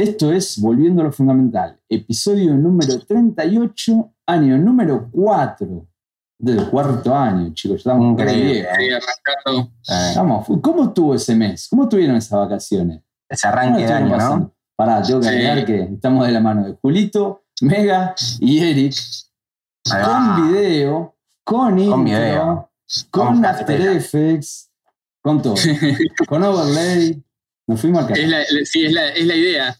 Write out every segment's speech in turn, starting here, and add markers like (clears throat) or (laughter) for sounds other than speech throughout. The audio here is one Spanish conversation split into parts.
Esto es Volviendo a lo Fundamental, episodio número 38, año número 4 del cuarto año, chicos. Estamos Increíble. arrancando. Eh, Estamos. ¿Cómo estuvo ese mes? ¿Cómo estuvieron esas vacaciones? ese arranque de ¿Cómo año, estuvieron ¿no? pasando? Pará, tengo que Sí. agregar que estamos de la mano de Julito, Mega y Eric con video, con intro, Con video. con After. Effects, con todo. (laughs) con overlay. Nos fuimos al Es la, sí, es la, es la idea,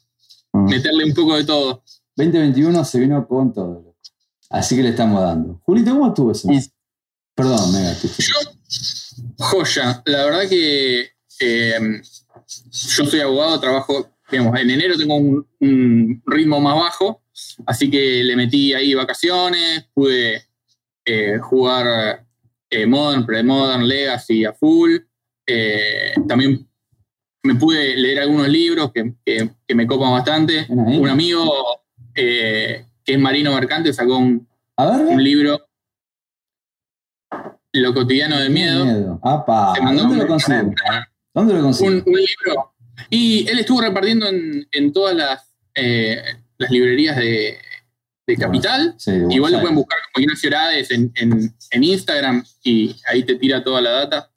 Mm. meterle un poco de todo. 2021 se vino con todo. Así que le estamos dando. Julito, ¿cómo estuvo ese mes? Y- Perdón, Mega. Yo, joya. La verdad que eh, yo soy abogado, trabajo, digamos, en enero tengo un, un ritmo más bajo, así que le metí ahí vacaciones, pude eh, jugar eh, Modern, Pre-Modern, Legacy a full. Eh, también me pude leer algunos libros que, que- que me copan bastante. Un amigo eh, que es marino mercante sacó un, A ver. un libro, Lo cotidiano del miedo. Apa, Te mandó ¿Dónde lo consigo? ¿Dónde lo consigo? un, un libro. Y él estuvo repartiendo en, en todas las, eh, las librerías de, de Capital. Sí, de Igual lo pueden buscar como Ignacio Herades en, en, en Instagram y ahí te tira toda la data.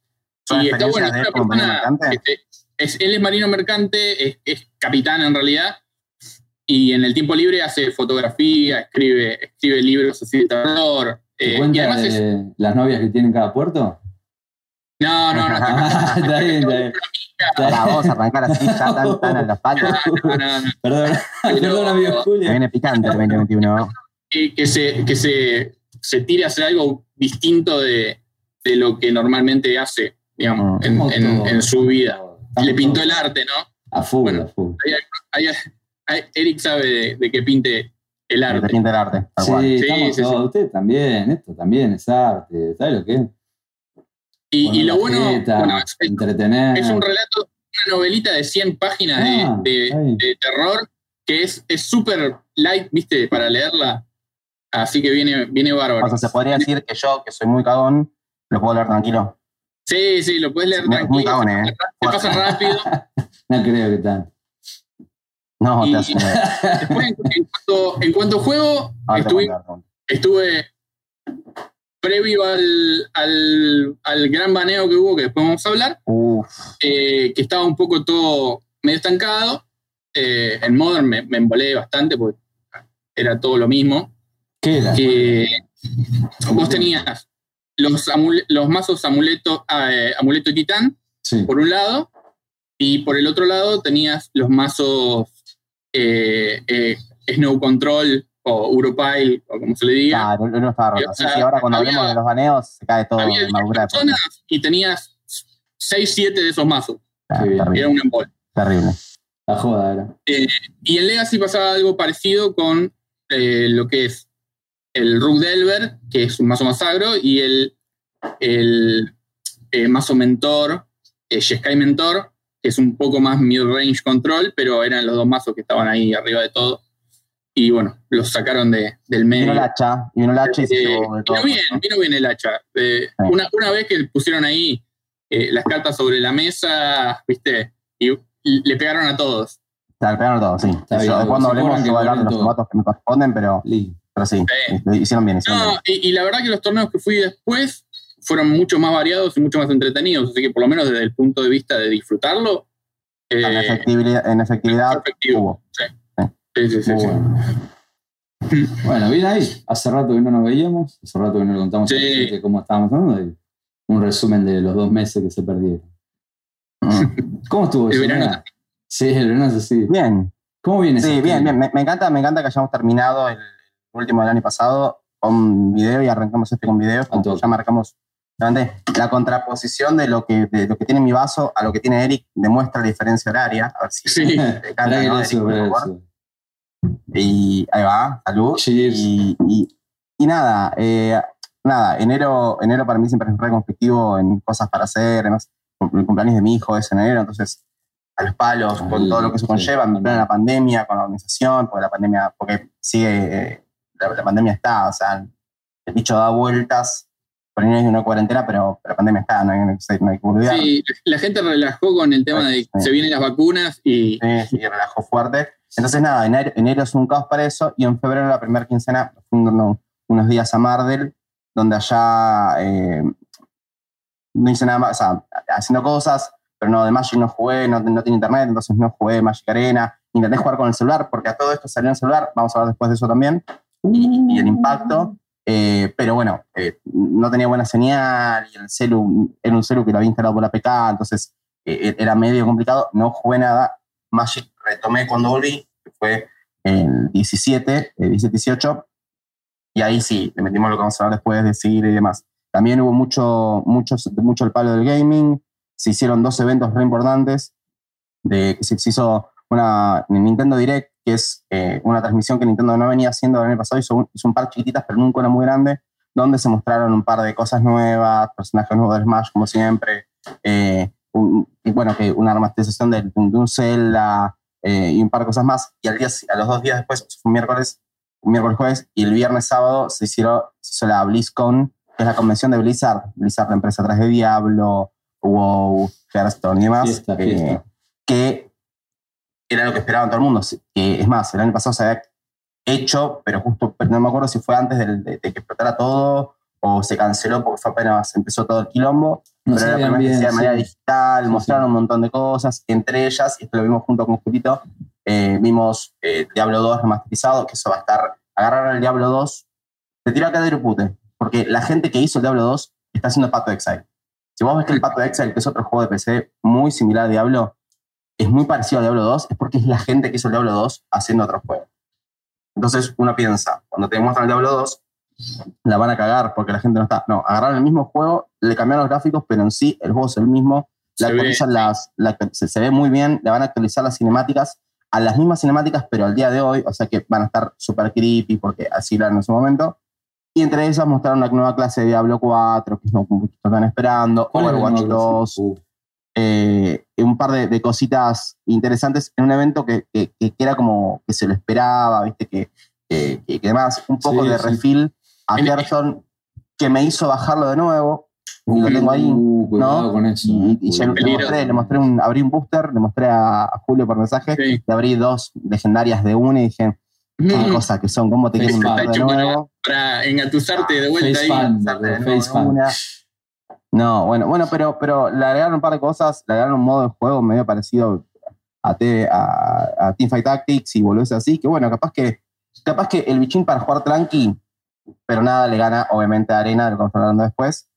¿Son Y está bueno, es una persona que te- es- él es marino mercante, es, es capitán en realidad, y en el tiempo libre hace fotografía, escribe, escribe libros así de terror. ¿Te eh, y además es. las novias que tiene en cada puerto? No, no, no. Ah, está bien, está bien. Para vos arrancar así ya tan, tan a los palos. no, no, no. Perdón, Pero- perdón, amigo Julio. viene picante el 2021. que, que se, que se, se tire a hacer algo distinto de, de lo que normalmente hace, digamos, Mm. en, en- en su vida. Estamos Le pintó todos el arte, ¿no? A full, Bueno. a full. Ahí- ahí- Eric sabe de, de que pinte el Te arte. pinta el arte, tal Sí, cual. Sí, sí, todos. sí. Usted también, esto también es arte. ¿Sabe lo que es? Y, lo bueno, jeta, bueno, es, entretener. es un relato, una novelita de 100 páginas de- Ah, de, terror que es es súper light, viste, para leerla. Así que viene, viene bárbaro. O sea, se podría decir que yo, que soy muy cagón, lo puedo leer tranquilo. Sí, sí, lo puedes leer Muy- muy tranquilo. cagón, ¿eh? Te pasa rápido. (laughs) No creo que tanto. No, Y- te. (laughs) Después, en, cuanto, en cuanto a juego, te estuve, estuve previo al, al, al gran baneo que hubo, que después vamos a hablar, eh, que estaba un poco todo medio estancado. Eh, en Modern me, me embolé bastante porque era todo lo mismo. ¿Qué era? Que vos tenías los, amule- los mazos amuleto, ah, eh, amuleto y titán, Sí. por un lado, y por el otro lado tenías los mazos eh, eh, Snow Control o Europile, o como se le diga. claro, no, no estaba roto. O Sí, sea, sí, ahora cuando había- hablemos de los baneos se cae todo Había de 10 madura. personas y tenías 6, 7 de esos mazos. Bien. Era Terrible, un embol. terrible. La joda era. Y en Legacy pasaba algo parecido con eh, lo que es el Rook Delver, que es un mazo más agro, y el, el eh, mazo Mentor, eh, Jeskai Mentor, que es un poco más mid-range control, pero eran los dos mazos que estaban ahí arriba de todo. Y bueno, los sacaron de, del medio. Vino el hacha, y vino el hacha y se Eh, llevó de todo. vino bien, vino bien el hacha. Eh, Sí. una, una vez que pusieron ahí eh, las cartas sobre la mesa, viste, y, y le pegaron a todos. Le pegaron todo, sí. Está bien, cuando hablemos yo voy a hablar de los formatos que me corresponden, pero. Pero sí, Sí. lo hicieron bien, hicieron No, bien. y, y la verdad que los torneos que fui después fueron mucho más variados y mucho más entretenidos, así que por lo menos desde el punto de vista de disfrutarlo, eh, En efectividad, en efectividad efectivo. hubo. Sí, sí, sí, sí. bueno. Bien ahí. Hace rato que no nos veíamos. Hace rato que no le contamos a la Sí. gente cómo estábamos hablando. y Un resumen de los dos meses que se perdieron. Mm. (laughs) ¿Cómo estuvo El eso? verano? Sí, el verano es así. Bien, ¿Cómo viene sí, ese bien, bien. Me, me encanta, me encanta que hayamos terminado el último del año pasado con video y arrancamos este con video. Toque. ya marcamos la contraposición de lo, que, de lo que tiene mi vaso a lo que tiene Eric demuestra la diferencia horaria. A ver si Sí. (laughs) canta, ¿no, Eric. Y ahí va, salud. Cheers. Y, y- y nada, eh, nada, enero, enero para mí siempre es re conflictivo en cosas para hacer, además el cumpleaños de mi hijo es en enero, entonces a los palos, con todo lo que eso sí. conlleva, en la pandemia, con la organización, porque la pandemia, porque sigue, eh, la, la pandemia está, o sea, el bicho da vueltas por ahí no hay una cuarentena, pero, pero la pandemia está, no hay, no hay, no que boludear. Sí, la gente relajó con el tema de que Sí. se vienen las vacunas y Sí, sí, relajó fuerte. Entonces, nada, enero, enero es un caos para eso. Y en febrero, la primera quincena, uno- unos días a Mardel, donde allá eh, no hice nada más, o sea, haciendo cosas, pero no, de Magic no jugué, no, no tenía internet, entonces no jugué Magic Arena. Intenté jugar con el celular, porque a todo esto salió en el celular, vamos a hablar después de eso también, y, el impacto. Eh, pero bueno, eh, no tenía buena señal, y el celu, era un celu que lo había instalado por la PK, entonces eh, era medio complicado, no jugué nada. Magic retomé cuando volví, que fue el 17, el 17-18, y ahí sí, le metimos lo que vamos a hablar después de seguir y demás. También hubo mucho, mucho, mucho el palo del gaming, se hicieron dos eventos re importantes, de, se hizo una Nintendo Direct, que es eh, una transmisión que Nintendo no venía haciendo el año pasado, hizo un, hizo un par chiquititas, pero nunca una muy grande, donde se mostraron un par de cosas nuevas, personajes nuevos de Smash, como siempre, eh, un- y bueno, que una remasterización de, de un Zelda eh, y un par de cosas más. Y al día, a los dos días después, fue un miércoles, un miércoles jueves, y el viernes sábado se, hicieron, se hizo la BlizzCon, que es la convención de Blizzard, Blizzard, la empresa atrás de Diablo, WoW, Hearthstone y demás, Fiesta, eh, fiesta. que era lo que esperaban todo el mundo. Que, es más, el año pasado se había hecho, pero justo, pero no me acuerdo si fue antes de, de que explotara todo o se canceló porque fue apenas empezó todo el quilombo No pero era la primera vez que se bien, de manera sí. digital, Sí, mostraron sí. un montón de cosas, entre ellas, y esto lo vimos junto con Julito, eh, vimos eh, Diablo 2 remasterizado, que eso va a estar, agarraron el Diablo 2, te tiro acá de pute, porque la gente que hizo el Diablo 2 está haciendo Pato Exile. Si vos ves que el Pato Exile, que es otro juego de PC muy similar a Diablo, es muy parecido a Diablo 2, es porque es la gente que hizo el Diablo 2 haciendo otro juego. Entonces uno piensa, cuando te muestran el Diablo 2, la van a cagar porque la gente no está. No, agarraron el mismo juego, le cambiaron los gráficos, pero en sí el juego es el mismo. Le Se ve. las, la- se, se ve muy bien, le van a actualizar las cinemáticas a las mismas cinemáticas, pero al día de hoy, o sea que van a estar súper creepy porque así eran en su momento. Y entre esas mostraron la nueva clase de Diablo 4, que es lo que están esperando, ¿Cuál es la Overwatch nueva clase? 2, Uh, eh, un par de, de cositas interesantes en un evento que, que- que era como que se lo esperaba, ¿viste? Que, que, que- que además un poco Sí, de sí. refill a En- Gerson que me hizo bajarlo de nuevo y lo tengo ahí. uh, ¿no? con eso. Y, eh, ya le mostré, le mostré un, abrí un booster, le mostré a, a Julio por mensaje, Sí. le abrí dos legendarias de una y dije, qué Mm, cosa que son, cómo te quieren matar de nuevo. para engatusarte de vuelta Face ahí. fan, de face de fan. una. No, bueno, bueno, pero, pero le agregaron un par de cosas, le agregaron un modo de juego medio parecido a, T- a, a Teamfight Tactics y volvés así, que bueno, capaz que, capaz que el bichín para jugar tranqui, pero nada le gana obviamente a Arena, lo que hablar hablando después.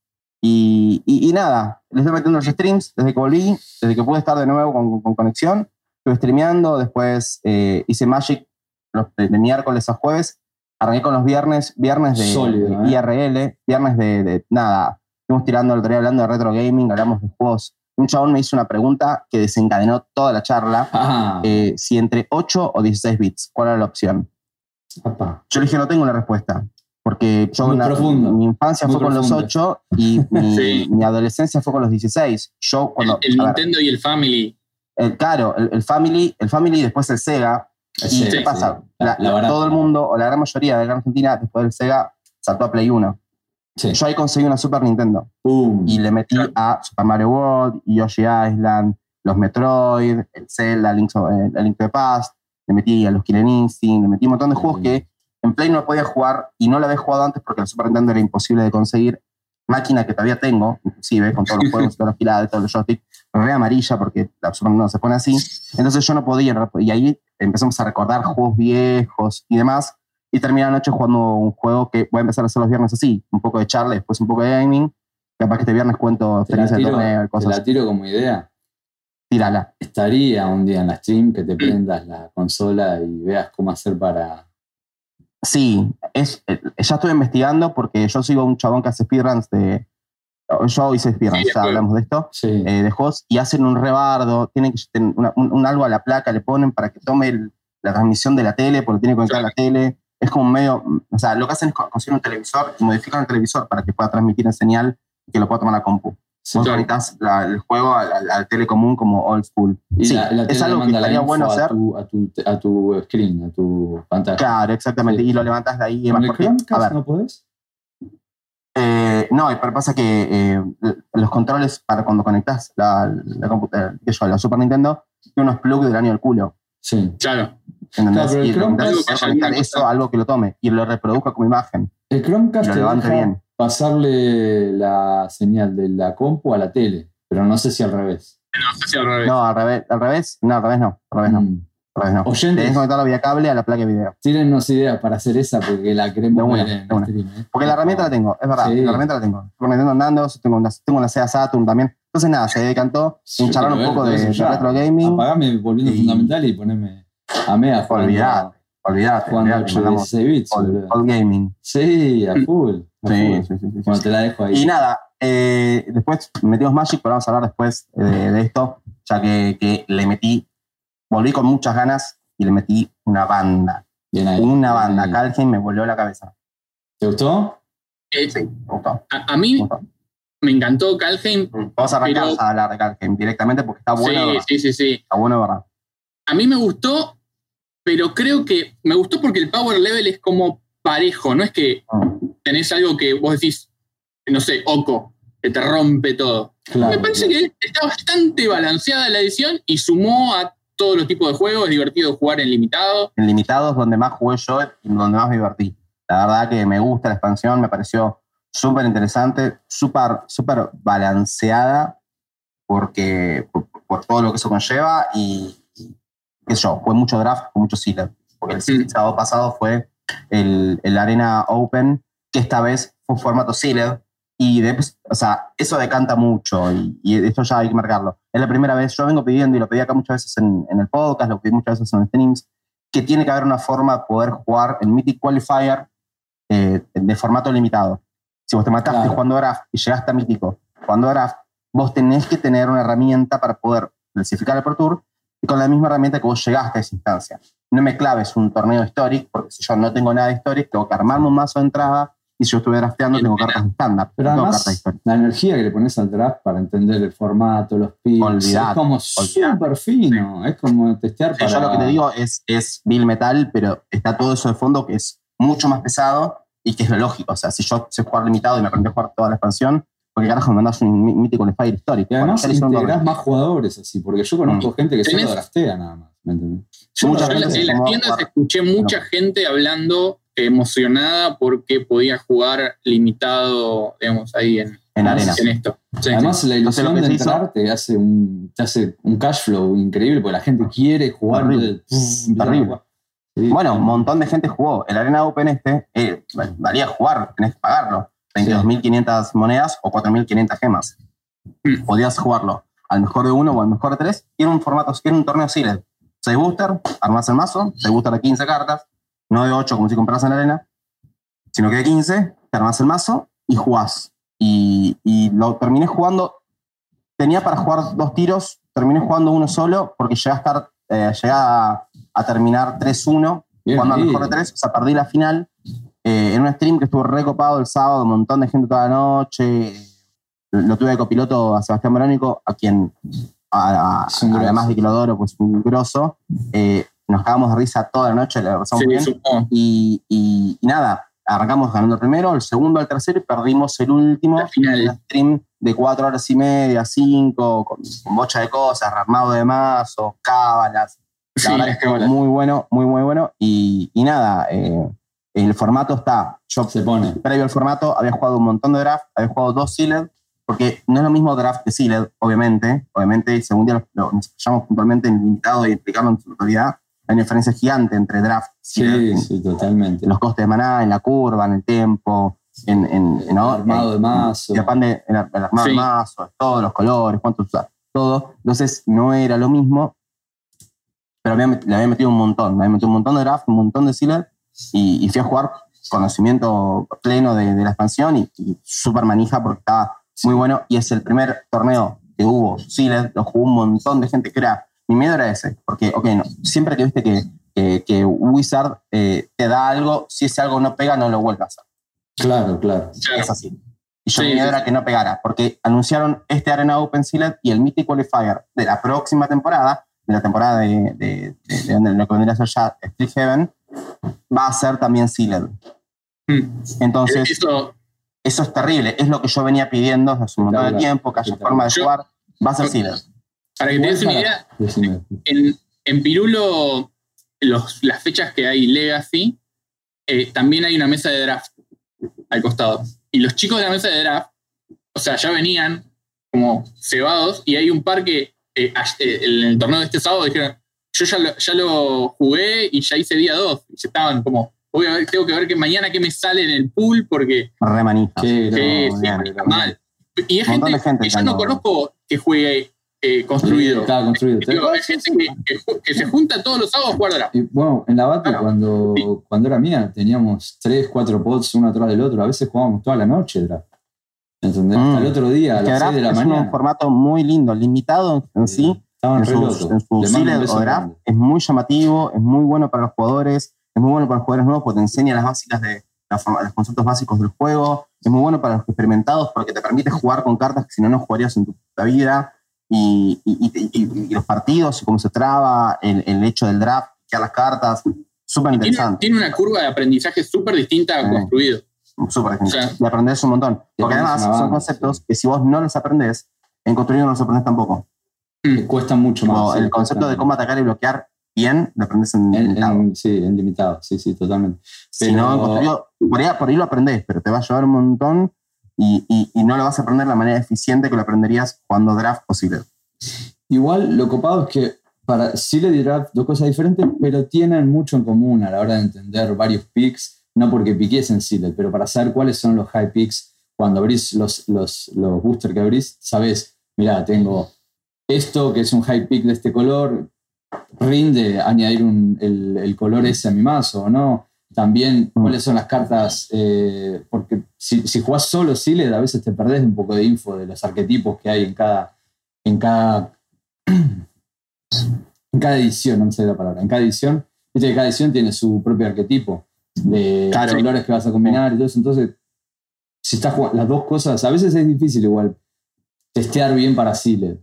Y, y, y nada, les estoy metiendo los streams desde que volví, desde que pude estar de nuevo con, con conexión. Estuve streameando, después eh, hice Magic los de, de miércoles a jueves. Arranqué con los viernes, viernes de, Sólido, de ¿eh? IRL, viernes de nada. Estuvimos tirando el otro día hablando de retro gaming, hablamos de juegos. Un chabón me hizo una pregunta que desencadenó toda la charla. Ah, eh, si entre 8 o 16 bits, ¿cuál era la opción? papá. Yo le dije, no tengo una respuesta. Porque yo, Muy na- profundo, mi infancia muy fue con los profundo. 8 y mi, (laughs) Sí. mi adolescencia fue con los 16. Yo El, cuando. el ver, Nintendo y el Family. el- claro, el, el Family, el Family y después el Sega. ¿Y Sí, qué sí. pasa? La- La- la todo el mundo, o la gran mayoría de la Argentina, después del Sega, saltó a Play 1. Sí. Yo ahí conseguí una Super Nintendo y le metí a Super Mario World, Yoshi Island, los Metroid, el Zelda, Link's, eh, el Link to the Past, le metí a los Killer Instinct, le metí un montón de juegos que en Play no podía jugar y no lo había jugado antes porque la Super Nintendo era imposible de conseguir. Máquina que todavía tengo, inclusive, con todos los (laughs) juegos, todos los gilados, todos los joysticks, re amarilla porque la Super Nintendo se pone así. Entonces yo no podía, y ahí empezamos a recordar juegos viejos y demás. Y terminé la noche jugando un juego que voy a empezar a hacer los viernes así, un poco de charla, después un poco de gaming. Capaz que este viernes cuento experiencias de torneo y te cosas. la tiro como idea. Tírala. Estaría un día en la stream que te prendas la consola y veas cómo hacer para. Sí, es, eh, ya estuve investigando porque yo sigo un chabón que hace speedruns de. Yo hice speedruns, Sí, ya hablamos de esto. Sí. eh, de juegos y hacen un rebardo, tienen que tener una- un, un algo a la placa, le ponen para que tome el- la transmisión de la tele, porque tiene que conectar la tele. Es como medio, o sea, lo que hacen es co- conseguir un televisor y modifican el televisor para que pueda transmitir en señal y que lo pueda tomar la compu. sí. Vos claro. conectás la- el juego al, al- al tele común como old school. Y sí, la, la es algo que la estaría bueno a hacer. Tu, a, tu, a tu screen, a tu pantalla. Claro, exactamente. Sí. Y lo levantás de ahí y ¿Con el Porque, a ver, no podés? Eh, no, pero pasa que eh, los controles para cuando conectas la, la, computadora, que yo, la Super Nintendo, tiene unos plugs del año del culo. Sí. Claro. ¿Entendés? Claro, y Chromecast- conectar eso a algo que lo tome y lo reproduzca como imagen. El Chromecast te deja bien. pasarle la señal de la compu a la tele, pero no sé si al revés. No sé si al revés. No, al revés, al revés, no, al revés no, al revés no, Mm. al revés no. Oyentes. Que conectarlo vía cable a la placa de video. Tírennos ideas para hacer esa porque la queremos una, ver en stream. ¿eh? Porque la herramienta la tengo, es verdad, Sí. la herramienta la tengo. Por Nintendo Nandos, tengo una, tengo una Sega Saturn también. Entonces nada, se decantó en charlar un poco de, de retro gaming. Apagame volviendo Y- fundamental y poneme a jugando, Olvidate, olvidate. jugando olvidate, mandamos 16 bits. all, boludo. all gaming. Sí, a full. a Sí, full. sí, sí, sí, sí. Bueno, te la dejo ahí. Y nada, eh, después metimos Magic, pero vamos a hablar después de, de esto, ya que, que le metí, volví con muchas ganas y le metí una banda. Bien ahí. Una banda. Bien. Calheim me volvió la cabeza. ¿Te gustó? Eh, Sí, me gustó. a, a me mí gustó. me encantó Calheim. Vamos a arrancar Pero- a hablar de Calheim directamente porque está bueno, sí, sí, sí, sí. Está bueno, verdad. A mí me gustó, pero creo que me gustó porque el power level es como parejo. No es que Mm. tenés algo que vos decís, no sé, Oco, que te rompe todo. Claro. me parece que está bastante balanceada la edición y sumó a todos los tipos de juegos. Es divertido jugar en limitado. En limitados, donde más jugué yo y donde más me divertí. La verdad que me gusta la expansión, me pareció súper interesante, súper súper balanceada, porque por, por todo lo que eso conlleva y qué sé yo, fue mucho draft, fue mucho sealer. Porque el Mm. sábado pasado fue el, el Arena Open, que esta vez fue formato sealer. Y de, o sea, eso decanta mucho y, y esto ya hay que marcarlo. Es la primera vez, yo vengo pidiendo y lo pedí acá muchas veces en, en el podcast, lo pedí muchas veces en streams, que tiene que haber una forma de poder jugar el Mythic Qualifier eh, de formato limitado. Si vos te mataste Claro. jugando draft y llegaste a Mítico jugando draft, vos tenés que tener una herramienta para poder clasificar el Pro Tour con la misma herramienta que vos llegaste a esa instancia. No me claves un torneo histórico, porque si yo no tengo nada de histórico, tengo que armarme un mazo de entrada y si yo estuve drafteando, tengo cartas de estándar. Pero no además, la energía que le pones al draft para entender el formato, los pins, es como súper fino. Es como testear Sí, para... Yo lo que te digo es, es Bill Metal, pero está todo eso de fondo que es mucho más pesado y que es lo lógico. O sea, si yo sé jugar limitado y me aprendí a jugar toda la expansión, porque carajo me mandas un mí- mítico Fire histórico. Y además integrás más jugadores así, porque yo conozco gente que solo Tenés- draftea nada más. ¿me entendés? Yo en, se las tiendas escuché mucha gente hablando emocionada porque podía jugar limitado, digamos, ahí en, en arena. en esto. Sí, Además, la lo ilusión de se entrar te hace, un, te hace un cash flow increíble, porque la gente quiere jugar. Terrible. Sí. Bueno, un montón de gente jugó. El Arena Open este, eh, valía jugar, tenés que pagarlo. 22.500 monedas o 4.500 gemas. Mm. Podías jugarlo al mejor de uno o al mejor de tres. Y era un formato, era un torneo sealed. 6 booster, armás el mazo, 6 booster de 15 cartas, no de 8 como si compras en la arena, sino que de 15, te armás el mazo y jugás. Y, y lo terminé jugando, tenía para jugar dos tiros, terminé jugando uno solo porque llegué a estar, eh, llegué a, a terminar 3-1 Bien jugando al mejor de tres, o sea, perdí la final eh, en un stream que estuvo recopado el sábado, un montón de gente toda la noche. Lo tuve de copiloto a Sebastián Verónico, a quien, a- a- Es además de que lo adoro, pues un grosso. Eh, nos cagamos de risa toda la noche, la pasamos sí, bien. Y, y- y nada, arrancamos ganando el primero, el segundo, el tercero y perdimos el último. La final. Un stream de cuatro horas y media, cinco, con, con bocha de cosas, armado de mazos, cábalas. La Sí, verdad las que muy bueno, muy, muy bueno. Y, y nada, eh, el formato está. Yo, Se pone. previo al formato, había jugado un montón de draft, había jugado dos sealed, porque no es lo mismo draft que sealed, obviamente. Obviamente, y según día lo, lo explicamos puntualmente en limitado y explicarlo en su totalidad, hay una diferencia gigante entre draft y sealed. Sí, en- sí, totalmente. en los costes de maná, en la curva, en el tiempo, en, en, en- ¿no? armado de En- mazo. Y aparte, el, el armado Sí. de mazo, todos los colores, cuánto usar, todo. Entonces, no era lo mismo, pero había met- le había metido un montón. Le había metido un montón de draft, un montón de sealer, y, y fui a jugar conocimiento pleno de, de la expansión y, y súper manija porque estaba muy bueno. Y es el primer torneo que hubo sealer, lo jugó un montón de gente que era. Mi miedo era ese, porque, ok, no, siempre que viste que, que, que Wizard eh, te da algo, si ese algo no pega, no lo vuelvas a hacer. Claro, claro. Es así. Y yo Sí, mi miedo sí, era sí. que no pegara, porque anunciaron este Arena Open Sealed y el Mythic Qualifier de la próxima temporada, de la temporada de, de, de- de donde lo que vendría a ser ya Split Heaven, va a ser también Sealed. Mm. Entonces, Eso eso es terrible. Es lo que yo venía pidiendo desde hace un montón de tiempo, que haya forma de Yo- jugar. Va a ser Sealer. Para que te des una idea, en, en Pirulo, los- las fechas que hay Legacy, eh, también hay una mesa de draft al costado. Y los chicos de la mesa de draft, o sea, ya venían como cebados y hay un par que eh, eh, en el torneo de este sábado dijeron, yo ya lo, ya lo jugué y ya hice día 2. Y se estaban como, voy a ver, tengo que ver que mañana qué me sale en el pool porque Re manija. Qué sí, sí, está mal. Y es montón gente, que yo no conozco que juegue eh, construido. Estaba construido. Digo, hay gente que, que ju- que se junta todos los sábados a jugar draft. Y, bueno, en la bate, Claro. cuando, Sí. cuando era mía, teníamos tres, cuatro pods uno atrás del otro. A veces jugábamos toda la noche draft. ¿Entendés? Mm. Hasta el otro día, a las draft 6 de la es mañana. un formato muy lindo, limitado en sí. En sus, en su o draft grande. es muy llamativo, es muy bueno para los jugadores, es muy bueno para los jugadores nuevos porque te enseña las básicas de la forma- los conceptos básicos del juego, es muy bueno para los experimentados porque te permite jugar con cartas que si no no jugarías en tu vida y, y- y- y- los partidos y cómo se traba, el, el hecho del draft, que las cartas, súper Tiene, interesante. tiene una curva de aprendizaje súper distinta a construido. Súper O sea, y aprendes un montón. Porque además son conceptos que si vos no los aprendes, en construido no los aprendes tampoco. Cuesta mucho Como más. sí, el concepto de cómo atacar y bloquear bien, lo aprendes en, En, limitado. en- sí, en limitado. Sí, sí, totalmente. Si no, pero- por ahí, por ahí lo aprendés, pero te va a llevar un montón y, y- y no lo vas a aprender de la manera eficiente que lo aprenderías jugando draft posible. Igual lo copado es que para Sealed y Draft, dos cosas diferentes, pero tienen mucho en común a la hora de entender varios picks, no porque piques en Sealed, pero para saber cuáles son los high picks, cuando abrís los, los, los boosters que abrís, sabes, mira, tengo esto que es un high pick de este color, rinde añadir un- el, el color ese a mi mazo o no. También Mm. cuáles son las cartas, eh, porque si, si jugás solo Sealed, a veces te perdés un poco de info de los arquetipos que hay en cada, en cada (clears throat) en cada edición, no me sale la palabra, en cada edición, viste que cada edición tiene su propio arquetipo de Claro. colores que vas a combinar y todo eso. Entonces, si estás jugando las dos cosas, a veces es difícil igual testear bien para Sealed.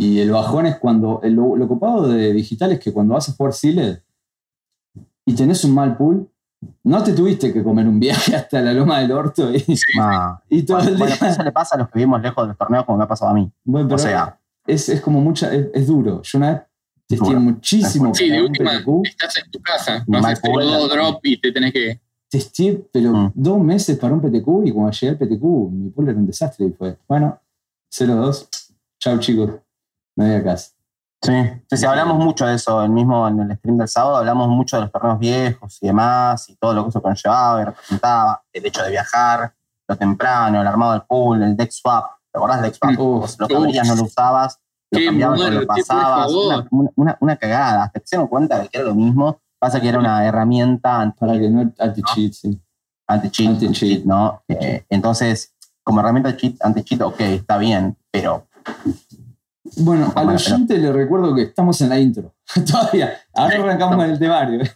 Y el bajón es cuando, el- lo, lo copado de digital es que cuando vas a jugar Sealed y tenés un mal pool, no te tuviste que comer un viaje (laughs) hasta la loma del orto y, (laughs) Ah, y todo bueno, el bueno, día. eso le pasa a los que vivimos lejos de los torneos como me ha pasado a mí. Bueno, O pero sea, es, es como mucha, es, es duro. Yo una vez testé muchísimo Sí, de última, PTQ. estás en tu casa, no pool. dos drop y te tenés que. testé, pero Mm. dos meses para un PTQ y cuando llegué al PTQ, mi pool era un desastre y fue, bueno, 0-2, chao chicos, casa. sí. Sí, sí, hablamos mucho de eso, el mismo en el stream del sábado, hablamos mucho de los torneos viejos y demás, y todo lo que eso conllevaba y representaba, el hecho de viajar, lo temprano, el armado del pool, el deck swap. ¿Te acordás del deck swap? Uf, Vos lo que abrías no lo usabas, lo cambiabas muerte, lo pasabas. Una, una- una cagada, hasta que se dieron cuenta de que era lo mismo. Pasa que era una herramienta anti- Para que no anti-cheat, sí. anti-cheat, Anti-cheat. anti-cheat, ¿no? Eh, entonces, como herramienta cheat, anti-cheat, ok, está bien, pero Bueno, al Bueno, oyente le recuerdo que estamos en la intro. (laughs) Todavía. Ahora arrancamos con el temario. (laughs)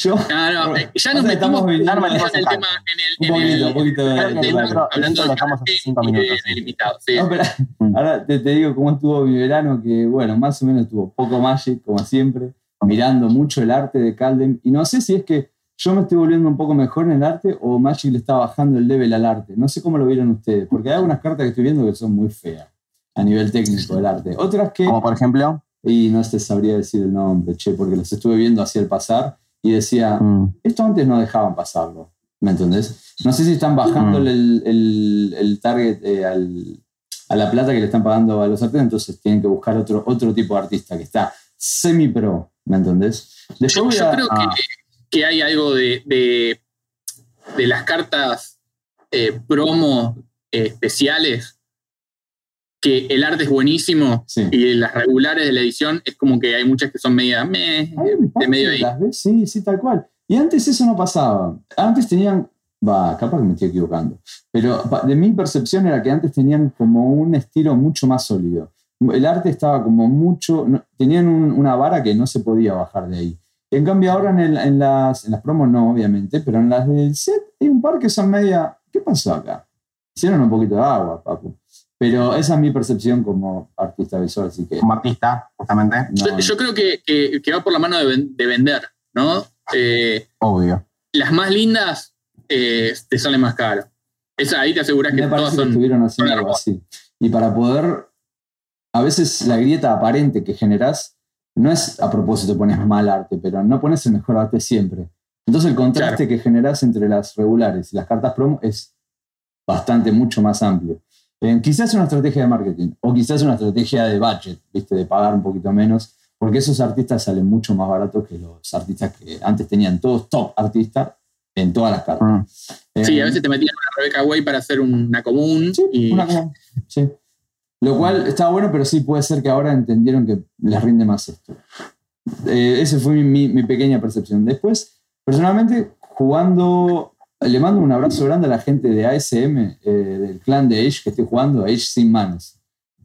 Yo, No, no, eh, ya nos metimos en el en tema, en el, un en poquito, el, un poquito hablando lo de cinco minutos. No, Mm. ahora te, te digo cómo estuvo mi verano, que bueno, más o menos estuvo poco Magic, como siempre, mirando mucho el arte de Caldem. Y no sé si es que yo me estoy volviendo un poco mejor en el arte o Magic le está bajando el level al arte. No sé cómo lo vieron ustedes, porque hay algunas cartas que estoy viendo que son muy feas a nivel técnico del arte. Otras que, como por ejemplo, y no te sabría decir el nombre, che, porque los estuve viendo hacia el pasar y decía, mm, esto antes no dejaban pasarlo, ¿me entendés? No sé si están bajando Mm. el, el- el target eh, al- a la plata que le están pagando a los artistas, entonces tienen que buscar otro, otro tipo de artista que está semi-pro, ¿me entendés? Después Yo, voy yo a- creo ah. que, que hay algo de, de, de las cartas eh, promo eh, especiales que el arte es buenísimo Sí. y las regulares de la edición es como que hay muchas que son media meh, Hay de medio ahí. sí, sí, tal cual. Y antes eso no pasaba. Antes tenían, va, capaz que me estoy equivocando, pero de mi percepción era que antes tenían como un estilo mucho más sólido. El arte estaba como mucho, no- tenían un- una vara que no se podía bajar de ahí. En cambio ahora en, el- en las, en las promos no, obviamente, pero en las del set hay un par que son media, ¿qué pasó acá? Hicieron un poquito de agua, papu. Pero esa es mi percepción como artista visual, así que... como artista, justamente, no, Yo, yo creo que, que- que va por la mano de, ven- de vender, ¿no? Eh, obvio. las más lindas eh, te salen más caro. Esa, ahí te aseguras que son. estuvieron haciendo algo así. Y para poder. A veces la grieta aparente que generás no es a propósito pones mal arte, pero no pones el mejor arte siempre. Entonces el contraste que generás entre las regulares y las cartas promo es bastante, mucho más amplio. Eh, quizás una estrategia de marketing o quizás una estrategia de budget, ¿viste? de pagar un poquito menos, porque esos artistas salen mucho más baratos que los artistas que antes tenían todos top artistas en todas las cartas. Sí, Eh, a veces te metían una Rebecca Way para hacer una común. Sí, y una común, sí. Lo cual estaba bueno, pero sí puede ser que ahora entendieron que les rinde más esto. Eh, esa fue mi, mi- mi pequeña percepción. Después, personalmente, jugando, le mando un abrazo grande a la gente de ASM, eh, del clan de Age, que estoy jugando, Age sin manos.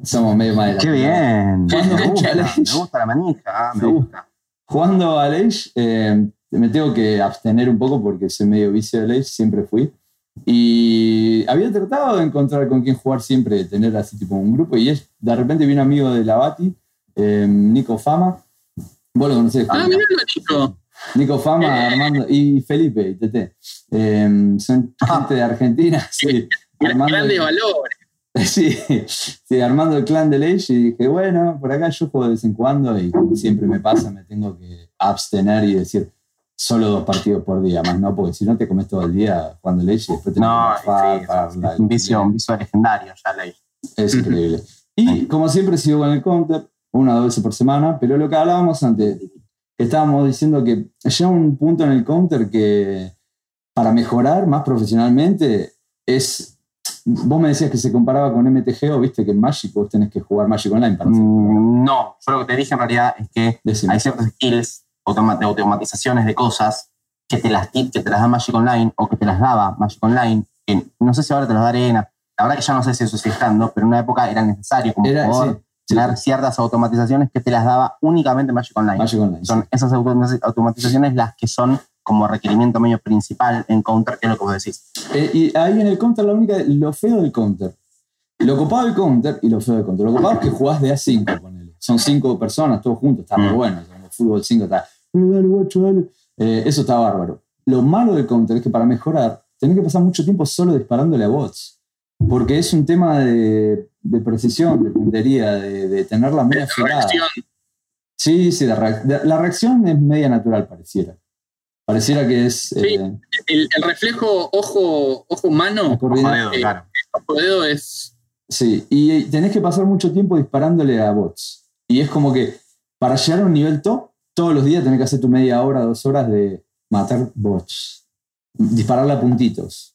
Somos medio madera. Qué bien. Cuando Me gusta, me gusta la manija, ah, me Sí. gusta. Jugando al Age, eh, me tengo que abstener un poco porque soy medio vicio del Age, siempre fui. Y había tratado de encontrar con quién jugar siempre, de tener así tipo un grupo. Y es, de repente vi un amigo de la Bati, eh, Nico Fama. Vos lo conocés. Ah, lo Nico. Nico Fama, Eh. Armando y Felipe y Tete. Eh, son gente de Argentina. (laughs) Sí, Armando- Grandes valores. (laughs) Sí, sí, armando el clan de Age y dije, bueno, por acá yo juego de vez en cuando y como siempre me pasa, me tengo que abstener y decir solo dos partidos por día, más no, porque si no te comes todo el día jugando Age y después te No, sí, la- un vicio, un vicio legendario, ya leí. Es (laughs) increíble. Y como siempre sigo con el counter, una o dos veces por semana, pero lo que hablábamos antes, estábamos diciendo que llega un punto en el counter que para mejorar más profesionalmente es... Vos me decías que se comparaba con MTG o viste que en Magic vos tenés que jugar Magic Online para hacer... Mm, No, yo lo que te dije en realidad es que Decime. hay ciertas skills de automatizaciones de cosas que te las que te las da Magic Online o que te las daba Magic Online. no sé si ahora te las da Arena. La verdad que ya no sé si eso sigue estando, pero en una época era necesario como Era, jugador sí, tener ciertas automatizaciones que te las daba únicamente Magic Online. Magic Online. Son esas autom- automatizaciones las que son como requerimiento medio principal en Counter, que es lo que vos decís. Eh, y ahí en el counter, la única, lo feo del counter. Lo copado del counter y lo feo del counter. Lo copado es que jugás de A5, ponele. Son cinco personas, todos juntos, está muy Mm. bueno. Como fútbol 5 está. "Eh, dale, guacho, dale. Eh, eso está bárbaro. Lo malo del counter es que para mejorar, tenés que pasar mucho tiempo solo disparándole a bots. Porque es un tema de, de precisión, de puntería, de, de tenerla muy La afilada. reacción. Sí, sí, la reacción es media natural, pareciera. Pareciera que es. Sí. eh, El, el reflejo ojo, ojo mano, coordina- Ojo dedo, eh, claro. ojo dedo es. Sí, y tenés que pasar mucho tiempo disparándole a bots. Y es como que para llegar a un nivel top, todos los días tenés que hacer tu media hora, dos horas de matar bots. Dispararle a puntitos.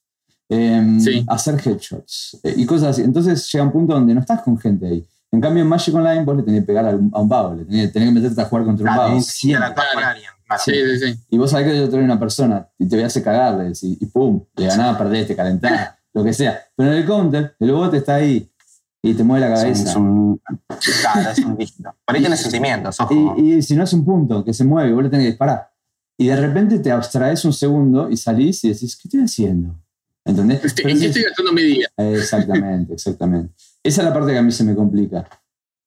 Em, Sí. Hacer headshots. eh, y cosas así. Entonces llega un punto donde no estás con gente ahí. En cambio, en Magic Online vos le tenés que pegar a un, a un vago, le tenés, tenés que meterte a jugar contra un vago. interactuar con alguien, claro. Sí, sí, sí. Y vos sabés que yo trae una persona y te voy a hacer cagar, le decís, y pum, le ganás, perdés, te calentás, (laughs) lo que sea. Pero en el counter, el bot está ahí y te mueve la cabeza. es un, claro, es un dígito. Por ahí tenés sentimientos, ojo. Y, y si no es un punto que se mueve, vos le tenés que disparar. Y de repente te abstraes un segundo y salís y decís, ¿qué estoy haciendo? ¿Entendés? Este- Pero ¿En qué sí- estoy gastando mi día? Exactamente, exactamente. Esa es la parte que a mí se me complica.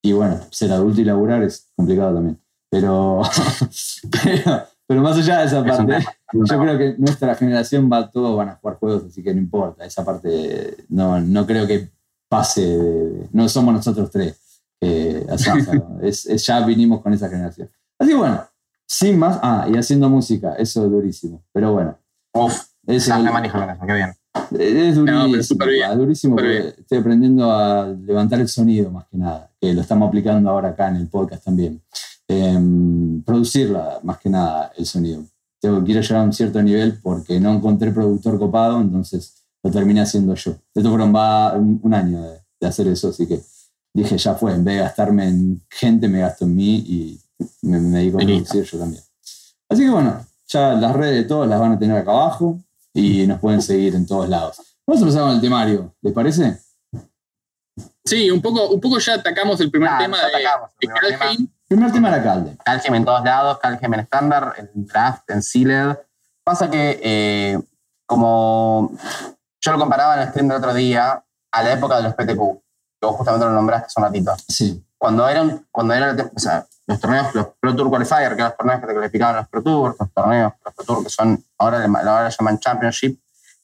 Y bueno, ser adulto y laburar es complicado también. Pero, (laughs) pero, pero más allá de esa parte, yo creo que nuestra generación va, todos van a jugar juegos, así que no importa. Esa parte no, no creo que pase. de- no somos nosotros tres algo. (laughs) es, es- ya vinimos con esa generación. Así que bueno, sin más. Ah, y haciendo música, eso es durísimo. Pero bueno, Uf, es el- me manejo con eso, qué bien. Es No, durísimo, súper bien, pa, durísimo súper porque estoy aprendiendo a levantar el sonido más que nada, que lo estamos aplicando ahora acá en el podcast también. Em, producirla más que nada el sonido. Tengo, quiero llegar a un cierto nivel porque no encontré productor copado, entonces lo terminé haciendo yo. Esto fueron va un, un año de, de hacer eso, así que dije ya fue, en vez de gastarme en gente, me gasto en mí y me, me dedico a producir yo también. Así que bueno, ya las redes de todos las van a tener acá abajo y nos pueden seguir en todos lados. Vamos a empezar con el temario, ¿les parece? Sí, un poco, un poco ya atacamos el primer Ah, tema de, el de primer tema. Calheim. Primer tema era Calde. Calgem en todos lados, Calgem en estándar, en draft, en sealed. Pasa que, eh, como yo lo comparaba en el stream del otro día, a la época de los PTQ, que vos justamente lo nombraste hace un ratito. Sí, Cuando eran, cuando era, o sea, los torneos, los Pro Tour Qualifier, que eran los torneos que te clasificaban los Pro Tour, los torneos, los Pro Tour que son, ahora, ahora llaman Championship,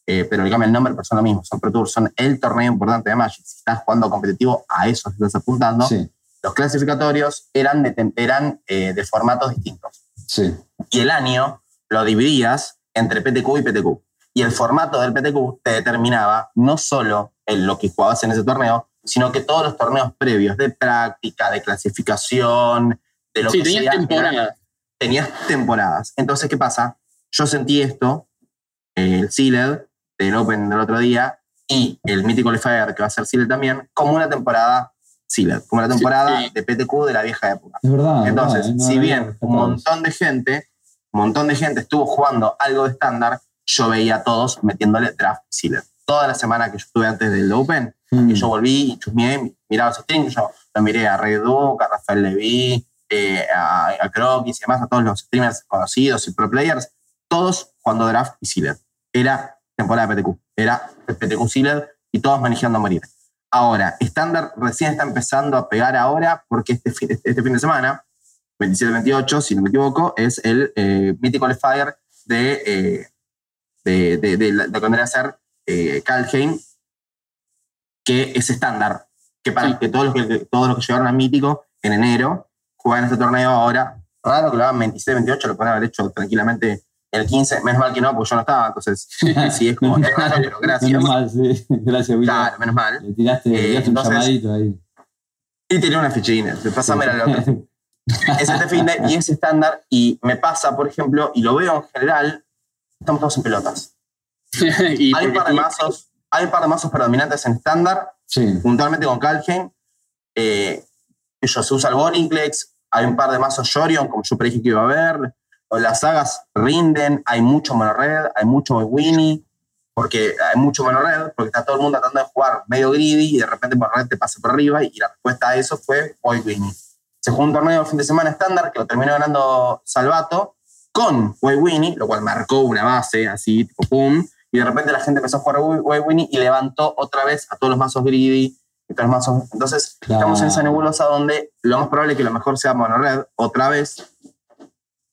eh, pero le cambia el nombre, pero son lo mismo, son Pro Tour, son el torneo importante de Magic. Si estás jugando competitivo, a eso estás apuntando. Sí, Los clasificatorios eran, de, eran eh, de formatos distintos. sí. Y el año lo dividías entre PTQ y PTQ. Y el formato del PTQ te determinaba no solo en lo que jugabas en ese torneo, sino que todos los torneos previos de práctica, de clasificación, de lo Sí, que tenías sea, temporada. tenías temporadas. Entonces, ¿qué pasa? Yo sentí esto, el Sealed del Open del otro día y el Mythic Qualifier que va a ser Sealed también, como una temporada Sealed, como una temporada sí. de PTQ de la vieja época. Es verdad. es Entonces, verdad, si bien un montón de gente, un montón de gente estuvo jugando algo de estándar, yo veía a todos metiéndole draft Sealed. Toda la semana que yo estuve antes del Open, Mm. y yo volví y chusmeé, miraba los streams, yo lo miré a Red Duke, a Rafael Levy, eh, a, a Crokis y demás, a todos los streamers conocidos y pro players, todos jugando draft y sealed. Era temporada de PTQ, era PTQ sealed y todos manejando a morir. Ahora, estándar recién está empezando a pegar ahora porque este fin, este fin de semana, 27-28, si no me equivoco, es el eh, Mythic Qualifier de, eh, de, de, de, de vendría a ser eh, que es estándar. Que para Sí. que, todos los que todos los que llegaron a Mítico en enero juegan este torneo ahora. Raro que lo hagan 27-28, lo pueden haber hecho tranquilamente el 15. Menos mal que no, porque yo no estaba. Entonces, (laughs) sí, es como. Es raro, pero gracias. Menos mal, sí. (laughs) Gracias, William. Claro, menos mal. Le tiraste, Eh, tiraste entonces- un llamadito ahí. Y tenía una fichina. Pásame la otra. (laughs) es este fin de, y es estándar. Y me pasa, por ejemplo, y lo veo en general, estamos todos en pelotas. y Hay un par de mazos, hay un par de mazos predominantes en estándar, Sí. puntualmente con Kalheim. Eh, ellos se usa el Boninclex, hay un par de mazos Yorion, como yo predije que iba a haber. Las sagas rinden, hay mucho mono red, hay mucho Winnie, porque hay mucho mono red, porque está todo el mundo tratando de jugar medio greedy y de repente mono red te pasa por arriba y la respuesta a eso fue hoy Winnie. Se jugó un torneo de fin de semana estándar que lo terminó ganando Salvato con Way Winnie, lo cual marcó una base así, tipo pum, y de repente la gente empezó a jugar Way Winnie y levantó otra vez a todos los mazos greedy, y. Entonces, Claro. estamos en esa nebulosa donde lo más probable es que lo mejor sea mono red otra vez.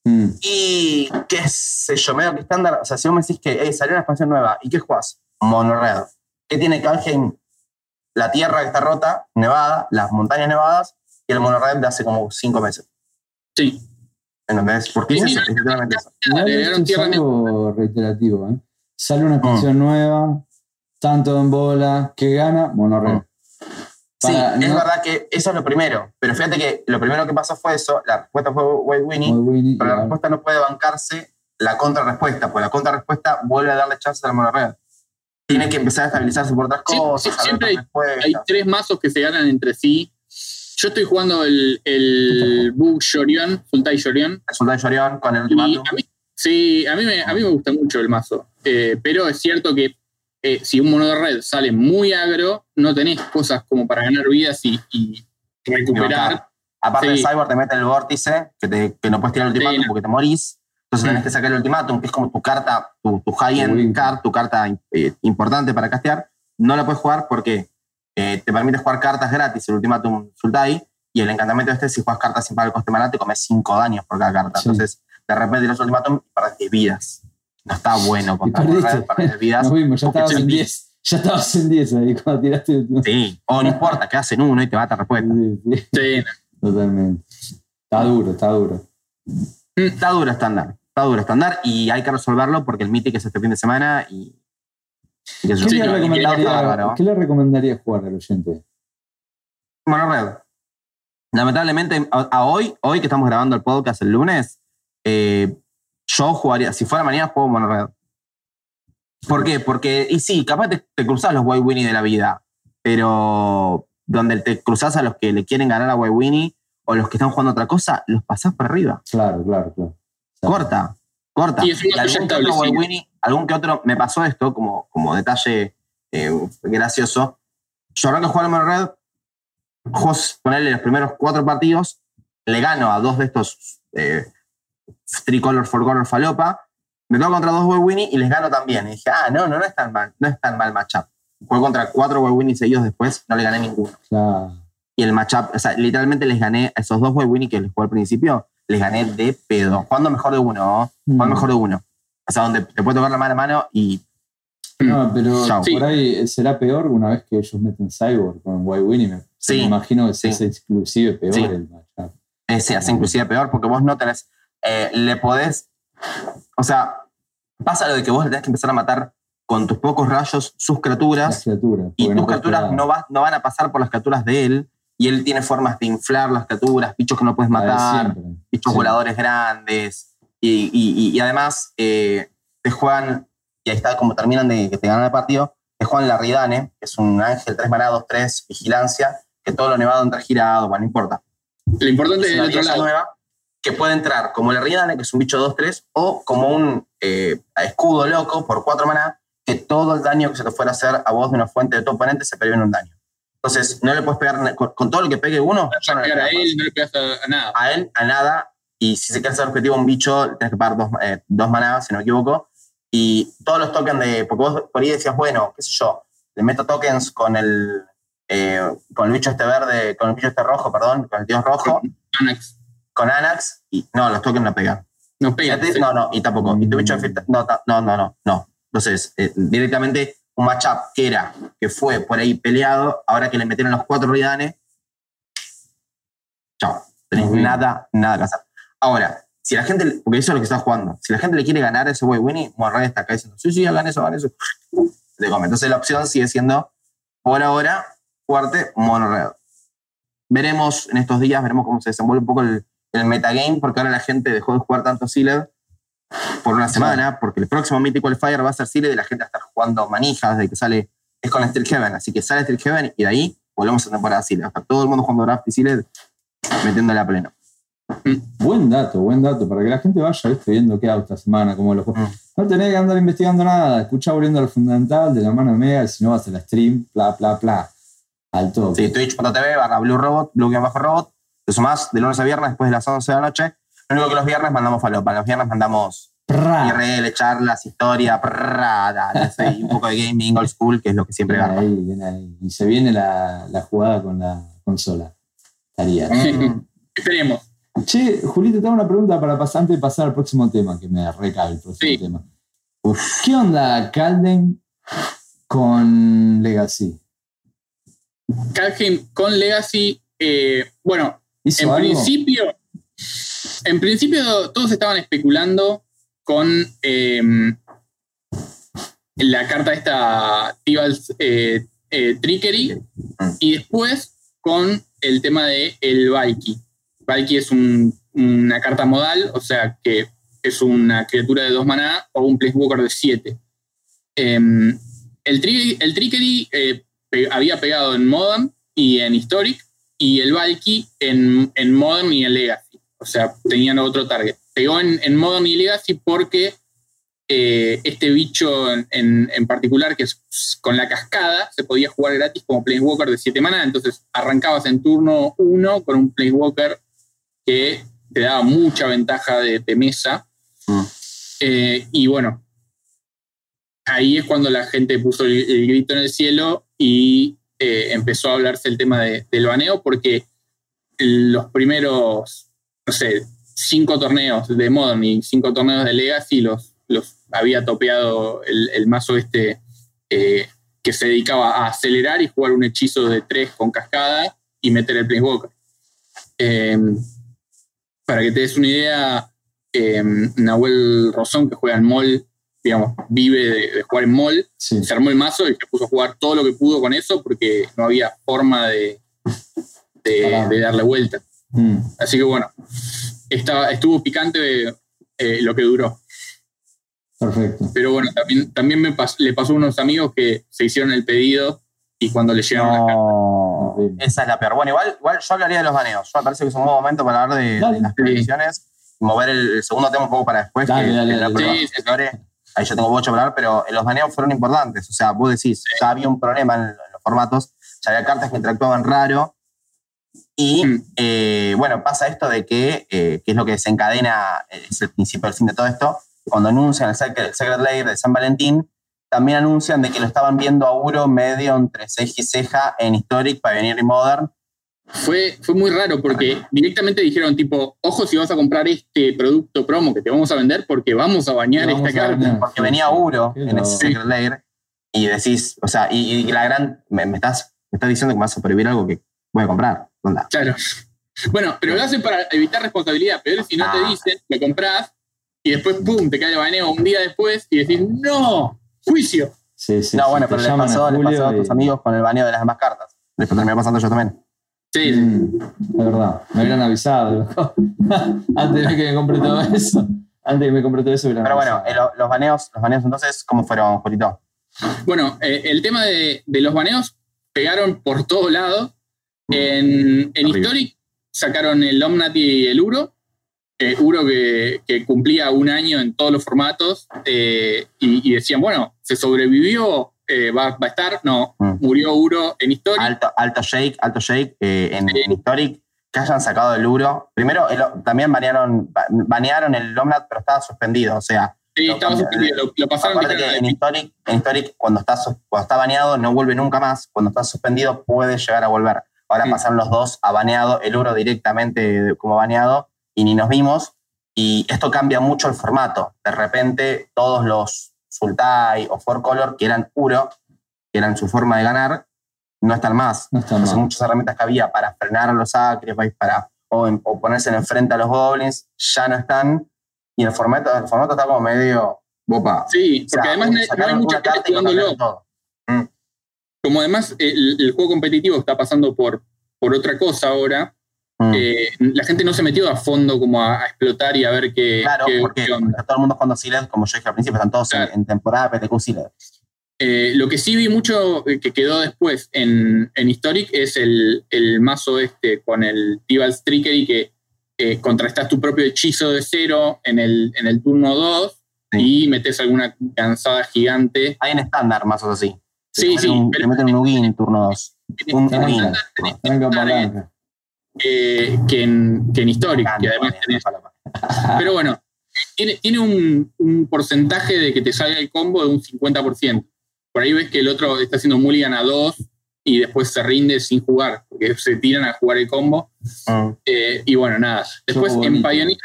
Mm. Y qué sé yo, medio que estándar. O sea, si vos me decís que hey, salió una expansión nueva, ¿y qué jugás? Mono red. ¿Qué tiene Kalheim? La tierra que está rota, nevada, las montañas nevadas y el mono red de hace como cinco meses. Sí. ¿Entendés? Porque es literalmente eso. Es tierra algo reiterativo, ¿eh? Sale una Mm. expansión nueva, tanto en bola, que gana, monorred. Mm. Sí, es no- verdad que eso es lo primero. Pero fíjate que lo primero que pasó fue eso. La respuesta fue White Winnie. Pero la respuesta no puede bancarse la contrarrespuesta, porque la contrarrespuesta vuelve a darle chances a la monorred. Tiene que empezar a estabilizarse por otras Sí, cosas. sí, siempre. Hay tres mazos que se ganan entre sí. Yo estoy jugando el, el Bug Shorion, Sultai Shorion. Resulta de Yorion con el Y ultimátum. a mí, sí, a mí, me, a mí me gusta mucho el mazo. Eh, pero es cierto que eh, si un mono de red sale muy agro, no tenés cosas como para ganar vidas y, y recuperar. Aparte, el Sí. Cyborg te mete el vórtice, que, te- que no puedes tirar el ultimátum Sí, porque te morís. Entonces Sí. tenés que sacar el ultimátum, que es como tu carta, tu, tu high-end card, tu carta eh, importante para castear. No la puedes jugar porque eh, te permite jugar cartas gratis, el ultimátum Sultai, y el encantamiento este, si juegas cartas sin pagar el coste mana, te comes 5 daños por cada carta. Entonces, de repente los ultimátum y perdés vidas. No está bueno contra perder vidas. Nos vimos, ya estabas en sentís- 10. Ya estabas en 10 ahí cuando tiraste el último. Sí, o no importa, quedas en uno y te mata respuesta. Sí, sí, Sí, totalmente. Está duro, está duro. Está duro estándar. Está duro estándar y hay que resolverlo porque el Mythic es este fin de semana y. y qué sé yo. ¿Qué, Sí, le recomendaría. ¿Qué le recomendaría jugar al oyente? Mono Red. Lamentablemente, a, a hoy, hoy que estamos grabando el podcast el lunes, eh, yo jugaría, si fuera mañana, juego Mono Red. ¿Por qué? Porque, y sí, capaz te, te cruzas los White Winnie de la vida, pero donde te cruzas a los que le quieren ganar a White Winnie o los que están jugando otra cosa, los pasás por arriba. Claro, claro, claro. corta, corta. Sí, Y algún que otro establecido. Wawini- algún que otro, me pasó esto como, como detalle eh, gracioso. Yo arranco a jugar Mono Red, juego, ponerle los primeros cuatro partidos, le gano a dos de estos eh, Tricolor, Four Color, Falopa, me toco contra dos Wawini y les gano también. Y dije, ah, no, no, no es tan mal, no es tan mal matchup. Juego contra cuatro Wawini seguidos después, no le gané ninguno. Claro. Y el matchup, o sea, literalmente les gané a esos dos Wawini que les jugué al principio, les gané de pedo. Jugando mejor de uno, ¿no? Mm. Jugando mejor de uno. O sea, donde te puede tocar la mano a mano y No, pero Chao. Sí. por ahí será peor una vez que ellos meten Cyborg con White Winnie. Me, Sí, me imagino que sí. es exclusive peor Sí. el matchup. Eh, se hace inclusive peor porque vos no tenés, eh, le podés, o sea, pasa lo de que vos le tenés que empezar a matar con tus pocos rayos sus criaturas criaturas. y tus puedes criaturas no, va- no van a pasar por las criaturas de él y él tiene formas de inflar las criaturas, bichos que no puedes matar, bichos Sí. voladores grandes y, y- y- y además eh, te juegan, y ahí está como terminan de que te ganan el partido, te juegan la Ridane, que es un ángel 3 manados, 3, vigilancia, que todo lo nevado entra girado, bueno, no importa. Lo importante Es del otro lado. nueva que puede entrar como la Ridane, que es un bicho 2-3, o como un eh, escudo loco por 4 maná, que todo el daño que se te fuera a hacer a vos de una fuente de tu oponente se previene un daño. Entonces, no le puedes pegar con, con todo lo que pegue uno, No no le pegar a él, no le pegas a, a nada. a él, a nada, y si se quiere hacer objetivo a un bicho, tienes que pagar dos, eh, dos maná, si no me equivoco, y todos los tokens de, porque vos por ahí decías, bueno, qué sé yo, le meto tokens con el, eh, con el bicho este verde, con el bicho este rojo, perdón, con el dios rojo, Anax. Con Anax, y no, los tokens no pegan. No pega. Fíjate, No, no, y tampoco. Y tu bicho de filtra- no, no, no, no, no. Entonces, eh, directamente un matchup que era, que fue por ahí peleado, ahora que le metieron los cuatro Ridanes, chao. Tenés Muy bien. nada, nada que hacer. Ahora, si la gente, porque eso es lo que está jugando, si la gente le quiere ganar a ese way Winnie, Morray está acá diciendo, sí, sí, hagan eso, hagan eso. Le come. Entonces la opción sigue siendo, por ahora, fuerte, mono red. Veremos en estos días, veremos cómo se desenvuelve un poco el, el metagame, porque ahora la gente dejó de jugar tanto Sealed por una semana, porque el próximo Mythic Qualifier va a ser Sealed y la gente va a estar jugando manijas desde que sale, es con Steel Heaven, así que sale Steel Heaven y de ahí volvemos a temporada Sealed. Hasta todo el mundo jugando draft y Sealed, metiéndole a pleno. Buen dato, buen dato, para que la gente vaya ¿viste? viendo qué hago esta semana, cómo lo juego. Mm. No tenés que andar investigando nada, escuchá volviendo a lo fundamental de la mano de Mega, y si no vas a la stream, bla, bla, bla. Al toque. Sí, twitch.tv barra Blue Robot, Blue bajo Robot. Te sumás de lunes a viernes después de las 11 de la noche. Lo único que los viernes mandamos falopa. Los viernes mandamos Prrra. IRL, charlas, historia, prrra, dale, sí, (laughs) un poco de gaming, old school, que es lo que siempre gana. ahí, bien ahí. Y se viene la, la jugada con la consola. Estaría. Mm. Esperemos. Che, Julito, te hago una pregunta para pasar, antes de pasar al próximo tema, que me recabe el próximo Sí. tema. ¿Qué onda Calden con Legacy? Calheim con Legacy, eh, bueno, ¿Hizo en algo? principio, en principio todos estaban especulando con eh, la carta esta Tibal's eh, eh, Trickery y después con el tema de el Valky. Valky es un- una carta modal, o sea que es una criatura de dos maná o un Placewalker de 7. el, tri- el Trickery eh, había pegado en Modern y en Historic y el Valky en, en Modern y en Legacy. O sea, tenían otro target. Pegó en, en Modern y Legacy porque eh, este bicho en, en- en particular, que es con la cascada, se podía jugar gratis como Planeswalker de 7 mana. Entonces arrancabas en turno 1 con un Planeswalker que te daba mucha ventaja de, de mesa. Mm. Eh, y bueno, ahí es cuando la gente puso el, el grito en el cielo y eh, empezó a hablarse el tema de- del baneo, porque los primeros, no sé, cinco torneos de Modern y cinco torneos de Legacy los, los había topeado el, el mazo este eh, que se dedicaba a acelerar y jugar un hechizo de tres con cascada y meter el Planeswalker. Eh, para que te des una idea, eh, Nahuel Rosón, que juega en Mall, digamos, vive de, de jugar en Mall, Sí. se armó el mazo y se puso a jugar todo lo que pudo con eso porque no había forma de, de, Pará. de darle vuelta. Mm. Así que bueno, estaba, estuvo picante eh, lo que duró. Perfecto. Pero bueno, también, también me pas- le pasó a unos amigos que se hicieron el pedido y cuando le llegaron las cartas. Esa es la peor. Bueno, igual, igual yo hablaría de los baneos. Yo me parece que es un buen momento para hablar de, de las predicciones y mover el, el segundo tema un poco para después. Dale, que, dale, que la dale. prueba Sí. Ahí yo tengo mucho para hablar, pero los baneos fueron importantes. O sea, vos decís, ya había un problema en, en los formatos, ya había cartas que interactuaban raro. Y Mm. eh, bueno, pasa esto de que, eh, que es lo que desencadena, eh, es el principio del fin de todo esto, cuando anuncian el Secret, el Secret Lair de San Valentín, también anuncian de que lo estaban viendo a Uro medio entre ceja y ceja en Historic, Pioneer y Modern. Fue, fue muy raro porque directamente dijeron tipo, ojo si vas a comprar este producto promo que te vamos a vender porque vamos a bañar Vamos esta a carta. bañar. porque venía Uro Qué en ese. Secret Lair. y decís, o sea, y, y la gran, me, me estás, me estás diciendo que me vas a prohibir algo que voy a comprar. Onda. Claro. Bueno, pero lo hacen para evitar responsabilidad. Peor es si no Ah. te dicen, lo compras y después, pum, te cae el baneo un día después y decís, no, juicio. Sí, sí, no, sí, bueno, pero le llaman pasó, le Julio pasó a tus y- amigos con el baneo de las demás cartas. Les terminó pasando yo también. Sí, Mm, es verdad, me hubieran avisado. loco. (laughs) Antes de que me compre todo eso. Antes de que me compre todo eso, Pero bueno, eh, lo- los baneos, los baneos entonces, ¿cómo fueron, Julito? Bueno, eh, el tema de, de los baneos pegaron por todo lado. En, en. Historic sacaron el Omnat y el Uro. eh, Uro que, que cumplía un año en todos los formatos. eh, y, y decían, bueno, se sobrevivió, eh, va, va a estar. No, Mm. murió Uro en Historic. Alto, alto shake, alto shake eh, en, Sí. en Historic, que hayan sacado el Uro. Primero, el- también banearon, ba- banearon el Omnat, pero estaba suspendido. O sea, Sí, lo estaba suspendido, lo, lo pasaron que en Historic, en Historic cuando, está, cuando está baneado no vuelve nunca más. Cuando está suspendido puede llegar a volver. Ahora Mm. pasaron los dos a baneado, el Uro directamente como baneado y ni nos vimos. Y esto cambia mucho el formato. De repente todos los Sultai o Four Color que eran Uro, que eran su forma de ganar, no están más. No está Entonces mal. muchas herramientas que había para frenar a los Sacrifice, para o, en- o ponerse en frente a los Goblins, ya no están. Y el formato, el formato está como medio bopa. Sí, porque O sea, además no hay, mucha gente jugándolo. todo. Como además el, el juego competitivo está pasando por, por otra cosa ahora, Mm. eh, la gente no se metió a fondo como a, a explotar y a ver qué, claro, qué- porque qué onda. está todo el mundo jugando Sealed, como yo dije al principio, están todos en- Claro. en, temporada PTQ Sealed. Eh, lo que sí vi mucho eh, que quedó después en, en Historic es el, el mazo este con el Tibalt Trickery que eh, contrastas tu propio hechizo de cero en el, en el turno 2 Sí. y metes alguna cansada gigante. Hay en estándar mazos así. Te Sí, meten sí, un- pero- te meten un Ugin turno 2. Un Tranca, Ugin. Eh, que, en, que en Historic, que además tenés Pero bueno, tiene, tiene un, un porcentaje de que te salga el combo de un 50%. Por ahí ves que el otro está haciendo mulligan a 2 y después se rinde sin jugar, porque se tiran a jugar el combo. Mm. Eh, y bueno, nada. Después en. Pioneer,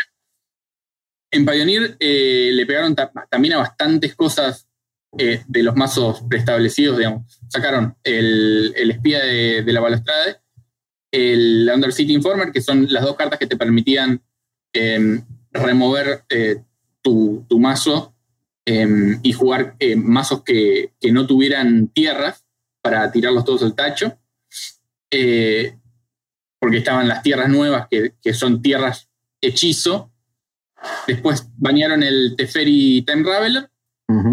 en Pioneer eh, le pegaron ta- también a bastantes cosas eh, de los mazos preestablecidos, digamos. Sacaron el, el espía de, de la balastrade, el Undercity Informer, que son las dos cartas que te permitían eh, remover eh, tu, tu mazo eh, y jugar eh, mazos que, que no tuvieran tierras para tirarlos todos al tacho. Eh, porque estaban las tierras nuevas, que, que son tierras hechizo. Después banearon el Teferi Time Raveler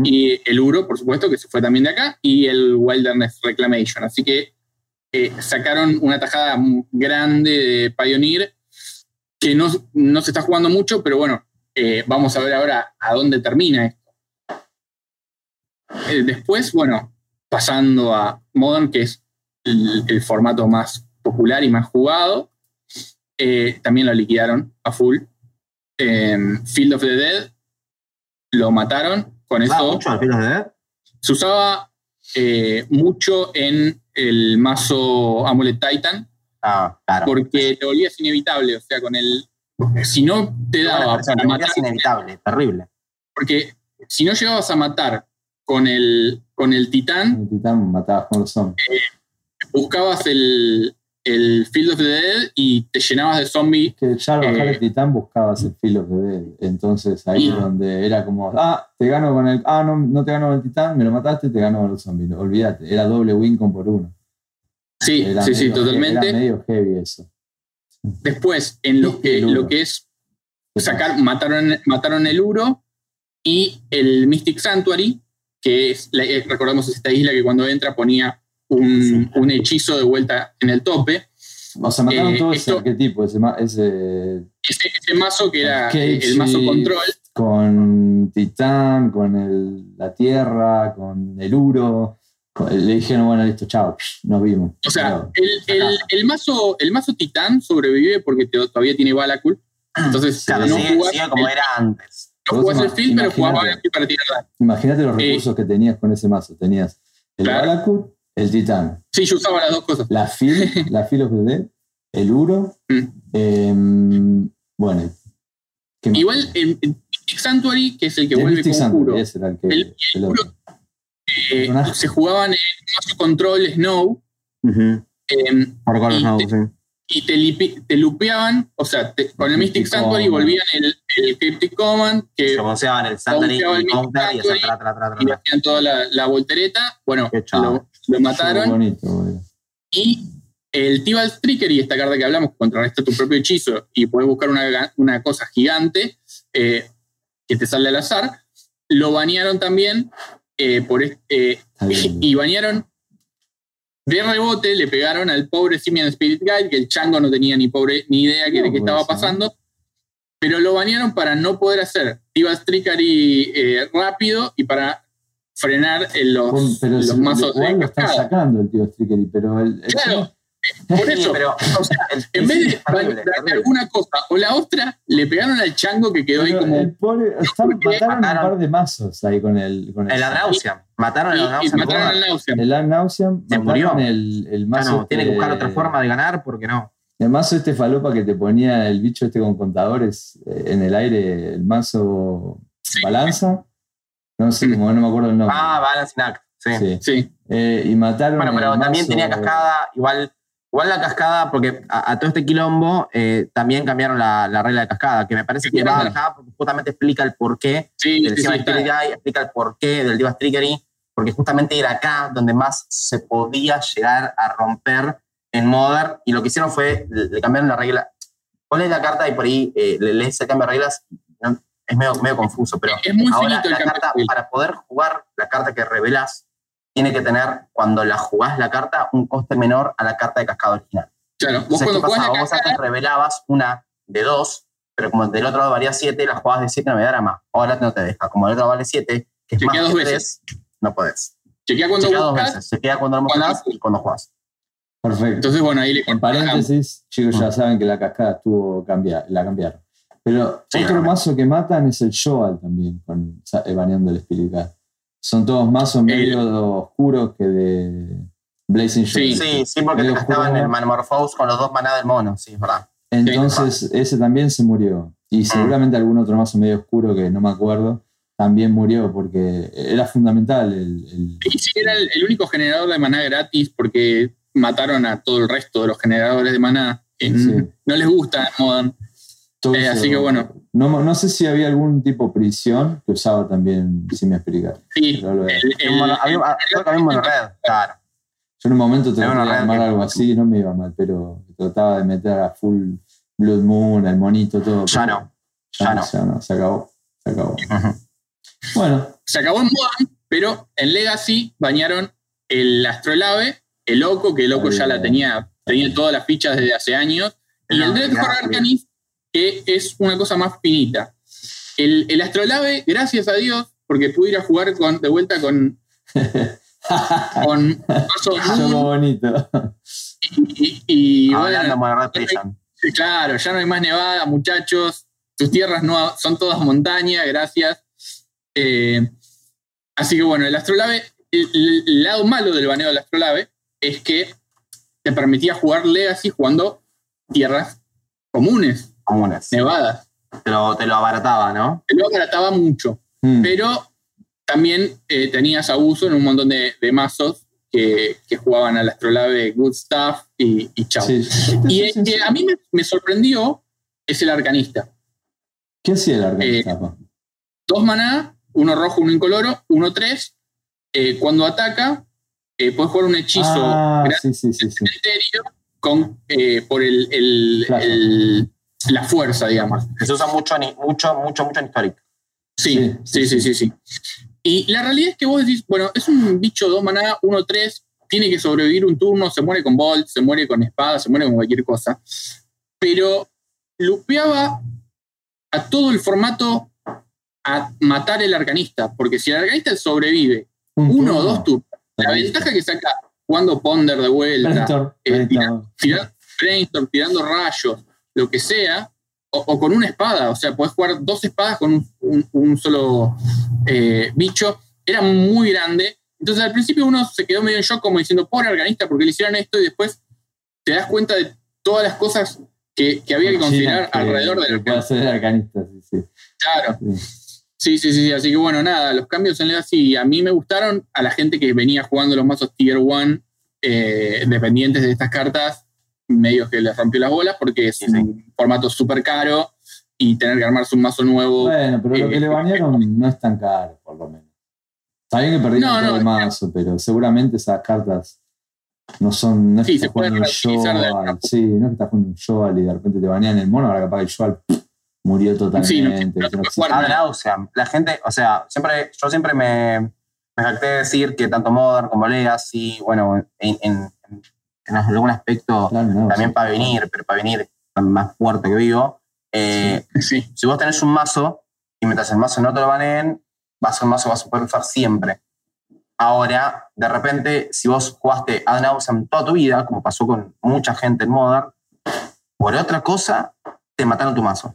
y el Uro, por supuesto, que se fue también de acá, y el Wilderness Reclamation. Así que eh, sacaron una tajada grande de Pioneer que no, no se está jugando mucho, pero bueno, eh, vamos a ver ahora a dónde termina esto. Eh, después, bueno, pasando a Modern, que es el, el formato más popular y más jugado, también lo liquidaron a full. Eh, Field of the Dead lo mataron. Con ¿Ah, eso mucho se usaba eh, mucho en el mazo Amulet Titan Ah, claro. porque te volvías inevitable. O sea, con el. Si no te daba para te matar. volvías inevitable, terrible. Porque si no llegabas a matar con el, con el titán, El titán matabas con los zombies. buscabas el, el Field of the Dead y te llenabas de zombies. Que ya al bajar Eh, el titán buscabas el filo de Dead. Entonces ahí es donde era como, ah, te gano con el. Ah, no, no te gano con el titán, me lo mataste, te gano con los zombies. Olvídate, era doble win con por uno. Sí, Era sí, sí, totalmente. Era medio heavy eso. Después, en lo que, lo que es sacar, mataron, mataron el Uro y el Mystic Sanctuary, que es, eh, recordamos es esta isla que cuando entra ponía un, Sí. un hechizo de vuelta en el tope. O sea, mataron Eh, todo esto- ese arquetipo, ese, ma- ese Ese, ese mazo que era el mazo control, con Titán, con el- la Tierra, con el Uro. con- le dijeron, bueno, listo, chao, nos vimos. o sea, el, el- mazo, el mazo Titán sobrevive porque te- todavía tiene Balakul. Entonces, Claro, no sigue, jugás, sigue como el, era antes. no jugás el field, pero. Balakul para tirar. Imagínate los Eh, recursos que tenías con ese mazo. Tenías el Claro. Balakut, el Titán, Sí, yo usaba las dos cosas. la Fil, (laughs) la Fil of the Dead, el Uro. Mm. em, bueno, ¿qué más? Igual el, el Mystic Sanctuary, que es el que El vuelve Mystic con Sanctuary, Uro, ese era el que. El- el otro. eh, se jugaban en mazo control Snow Ujú. em, Por Color Y Snow, te- sí. y te, lipi- te lupeaban, o sea, te- con el Mystic Mystic Sanctuary Command. volvían el, el Cryptic Command, que Se boceaban el Sanctuary y y hacían Sanctuary tra, tra, tra, tra, y hacían toda la, la voltereta. Bueno, lo, lo mataron. Bonito. Y el Tibal Trickery, esta carta que hablamos, contrarresta tu propio hechizo y puedes buscar una, una cosa gigante eh, que te sale al azar, lo banearon también eh, por eh, (laughs) y banearon de rebote, le pegaron al pobre Simian Spirit Guide, que el chango no tenía ni pobre ni idea No, de qué estaba pasando, pero lo banearon para no poder hacer Tibal Trickery rápido y para frenar eh, los, Pero los si- mazos igual de lo están sacando el tío Strickery, pero el, el Claro, por eso, (laughs) pero o sea, el- en vez de terrible, terrible. alguna cosa o la otra, le pegaron al chango que quedó ahí como. el pobre, están- mataron, mataron- un par de mazos ahí con el. Con El Adnauseam. Mataron el Adnauseam. mataron al. El Ad Nauseam, Se murió. el, el mazo. no, tiene que este- buscar otra forma de ganar porque no. El mazo este falopa que te ponía el bicho este con contadores eh, en el aire, el mazo Sí. balanza. No sé cómo, no me acuerdo el nombre. Ah, Balancing Act. Sí. Sí. Sí, Eh, y mataron. Bueno, pero también mazo- tenía cascada, igual, igual la cascada, porque a, a todo este quilombo eh, también cambiaron la, la regla de cascada, que me parece que va bajada porque justamente explica el porqué sí, del Guy, explica el porqué del Divas Trickery, porque justamente era acá donde más se podía llegar a romper en Modern, y lo que hicieron fue, le, le cambiaron la regla. Lees la carta y por ahí eh, le lees el cambio de reglas, no, es medio, medio confuso, pero Es muy ahora finito el la carta, para poder jugar la carta que revelas, tiene que tener, cuando la jugás la carta, un coste menor a la carta de cascada original. Claro, vos Entonces, cuando ¿qué jugás Vos cascada, antes revelabas una de dos, pero como del otro lado valía siete, la jugabas de siete no me dará más. Ahora no te deja. Como el otro vale siete, que es Chequea más dos que veces. tres, no podés. chequea cuando Chequea dos buscas. veces. Se queda cuando lo cuando- mostrás y cuando jugás. Perfecto. Entonces, bueno, ahí le paréntesis, chicos, ya saben que la cascada estuvo cambiada, la cambiaron. Pero Sí, otro mazo que matan es el Shoal también, con, baneando el Spirit. Son todos mazos medio oscuros que de Blazing Sí. Shoal. Sí, sí, porque te Medio gastaban oscuro. el Manamorphose con los dos maná del mono, sí, es verdad. Entonces, ese también se murió. Mm. Y seguramente algún otro mazo medio oscuro que no me acuerdo también murió porque era fundamental el. el- Y sí, era el, el único generador de maná gratis porque mataron a todo el resto de los generadores de maná. Sí. No les gusta en Modern. Eh, así que bueno. No, no sé si había algún tipo de prisión que usaba también, si me explicar. Sí, el- el- mono- había- creo que había un monored, claro. Yo en un momento una de armar algo así y no me iba mal, pero trataba de meter a full Blood Moon, el monito, todo. Ya no, Ya, no, no. ya no, se acabó. Se acabó. Bueno, se acabó en Modern, pero en Legacy bañaron el Astrolabe, el Loco, que el Loco ya la tenía, tenía todas las fichas desde hace años, y Era el Dreadhorde gratis. Arcanist, que es una cosa más finita. El, el Astrolabe, gracias a Dios, porque pude ir a jugar con, de vuelta con, (laughs) con Moon, bonito. y, y Hablando de bueno, Claro, ya no hay más nevada, muchachos. Tus tierras no son todas montaña, gracias. Eh, así que bueno, el Astrolabe, el, el lado malo del baneo del Astrolabe es que te permitía jugar Legacy jugando tierras comunes, Comunes. nevadas. Te lo, te lo abarataba, ¿no? Te lo abarataba mucho, Mm. pero también eh, tenías abuso en un montón de, de mazos que, que jugaban al Astrolabe Good Stuff y, y chao. Sí. Y el que a mí me, me sorprendió es el Arcanista. ¿Qué hacía el arcanista? Eh, dos maná, uno rojo, uno incoloro, uno tres. Eh, cuando ataca, eh, puedes jugar un hechizo Ah, gran sí, sí, sí, sí. cementerio con, eh, por el, el- Claro. el- la fuerza, digamos. Se usa mucho, mucho, mucho, mucho en Historic. Sí, sí, sí, sí, sí. Y la realidad es que vos decís, bueno, es un bicho dos maná, uno tres, tiene que sobrevivir un turno, se muere con Bolt, se muere con espada, se muere con cualquier cosa. Pero lupeaba a todo el formato a matar el arcanista, porque si el arcanista sobrevive Un uno turno. o dos turnos, la ventaja que saca jugando Ponder de vuelta, Brainstorm, eh, Brainstorm. brainstorm, tirando rayos, lo que sea, o, o con una espada, o sea, podés jugar dos espadas con un, un- un solo eh, bicho, era muy grande. Entonces al principio uno se quedó medio en shock como diciendo, pobre organista, porque le hicieron esto y después te das cuenta de todas las cosas que, que había que considerar que- alrededor que del puede hacer el arcanista, sí, sí. Claro. Sí. Sí, sí, sí, sí. Así que bueno, nada, los cambios en Legacy a mí me gustaron. A la gente que venía jugando los mazos Tier 1 eh, dependientes de estas cartas, medio que les rompió las bolas porque es un formato súper caro y tener que armarse un mazo nuevo. Bueno, pero lo que eh, le banearon no es tan caro, por lo menos. Está bien que perdieron No, todo no, el mazo, pero seguramente esas cartas no son. No es Sí, que se estás jugando un alguna Sí, no es que estás jugando un Shoal y de repente te banean el mono, ahora capaz que el pff, murió totalmente. Sí, no- no que puede nauseam. La gente, o sea, siempre, yo siempre me, me jacté de decir que tanto Modern como Legacy, bueno, en, en, en- en algún aspecto Claro, no, también sí. para venir, pero para venir más fuerte que vivo. eh, Sí. Si vos tenés un mazo y mientras el mazo no te lo baneen, va a ser un mazo que vas a poder usar siempre. Ahora, de repente, si vos jugaste Ad nauseam toda tu vida, como pasó con mucha gente en Modern, por otra cosa, te mataron tu mazo.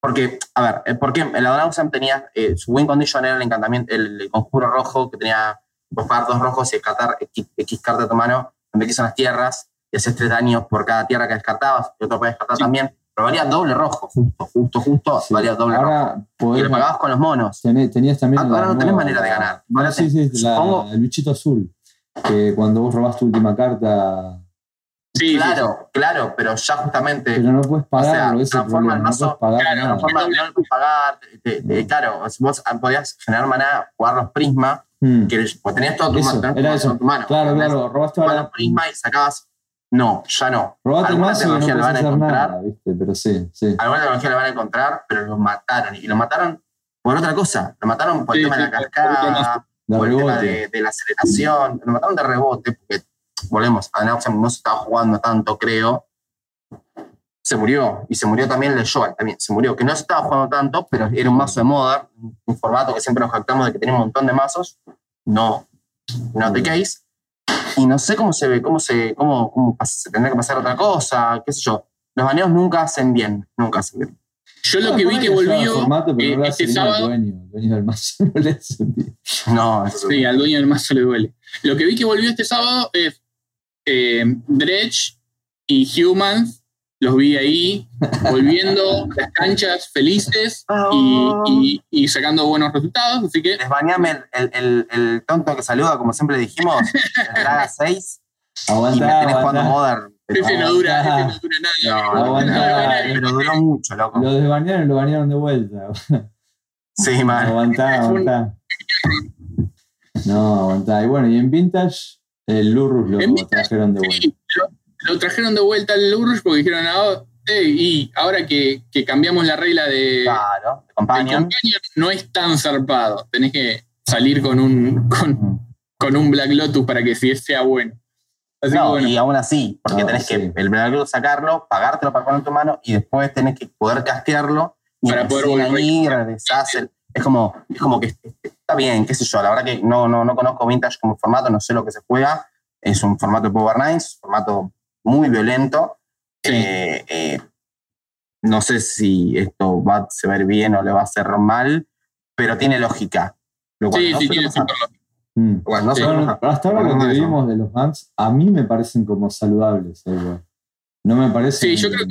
Porque, a ver, eh, porque el Ad nauseam tenía, eh, su win condition era el encantamiento, el conjuro rojo, que tenía, vos pagar dos rojos y descartar X, X carta de tu mano, son las tierras, y haces tres daños por cada tierra que descartabas, y otro puedes descartar Sí. también, pero valía doble rojo, justo, justo, justo, Sí. valía doble rojo. Ahora Y podés- lo pagabas con los monos. tenés- tenías también. Ah, ahora no tenés manera de ganar. No, sí, sí, la- el bichito azul. Que cuando vos robás tu última carta. Sí, sí, claro, claro, pero ya justamente Pero no puedes transforma el. No pagar claro, nada. transforma, no lo puedes pagar. te- te- claro, vos podías generar maná, jugar los prisma, Mm. que pues tenías todo tu Eso, mano, era eso. en tu mano. Claro, claro, robaste ahora. los prisma y sacabas. No, ya no. Robaste Alguna mazo no tecnología puedes la van a encontrar. nada, ¿viste? Pero sí, sí. Alguna tecnología la van a encontrar, pero lo mataron. Y lo mataron por otra cosa. Lo mataron por el Sí, tema de la cascada, por el tema de, de la aceleración. Lo mataron de rebote, porque, volvemos, a Nauseam no se estaba jugando tanto, creo. Se murió. Y se murió también el de Joel, también. Se murió, que no se estaba jugando tanto, pero era un mazo de Modern, un formato que siempre nos jactamos de que tenía un montón de mazos. No, no the case. Y no sé cómo se ve, cómo se, cómo, cómo se tendrá que pasar otra cosa, qué sé yo. Los baneos nunca hacen bien, nunca hacen bien. Yo lo que vi que volvió formato, eh, no este bien al sábado. dueño, el dueño del mazo (laughs) no le hace bien. No, Sí, al dueño del mazo le duele. Lo que vi que volvió este sábado es eh, Dredge y Humans. Los vi ahí, (laughs) volviendo las canchas felices y, y- y sacando buenos resultados. Así que Desbañame el, el, el, el tonto que saluda, como siempre dijimos, (laughs) el Draga 6, y me tenés jugando aguantá. Modern. ese no dura, Aguantá. ese no dura nada. No, dura nada. pero duró mucho, loco. Lo desbanearon y lo banearon de vuelta. Sí, man. Aguantá, (laughs) aguantá. No, aguantá. Y bueno, y en Vintage, el Lurrus lo trajeron de vuelta. Sí, lo, lo trajeron de vuelta al Urrush porque dijeron, ah, "Ey, y ahora que, que cambiamos la regla de, Claro, de El Companion. No es tan zarpado. Tenés que salir con un, con, con un Black Lotus para que sí sea bueno. Así que No, bueno, y aún así, porque No, tenés sí. que el Black sacarlo, pagártelo para poner en tu mano y después tenés que poder castearlo y Para poder recién volver. ahí regresás el- es como, es como que está bien, qué sé yo, la verdad que no, no, no conozco Vintage como formato, no sé lo que se juega, es un formato de Power Nines, formato muy violento. Sí. Eh, eh, no sé si esto va a se ver bien o le va a hacer mal, pero tiene lógica. Lo cual sí, no sí, tiene. Mm. Bueno, no Sí, suele Bueno, pasar. hasta ahora lo que vimos de los Bans, a mí me parecen como saludables. eh, igual. No me parece. Sí, yo creo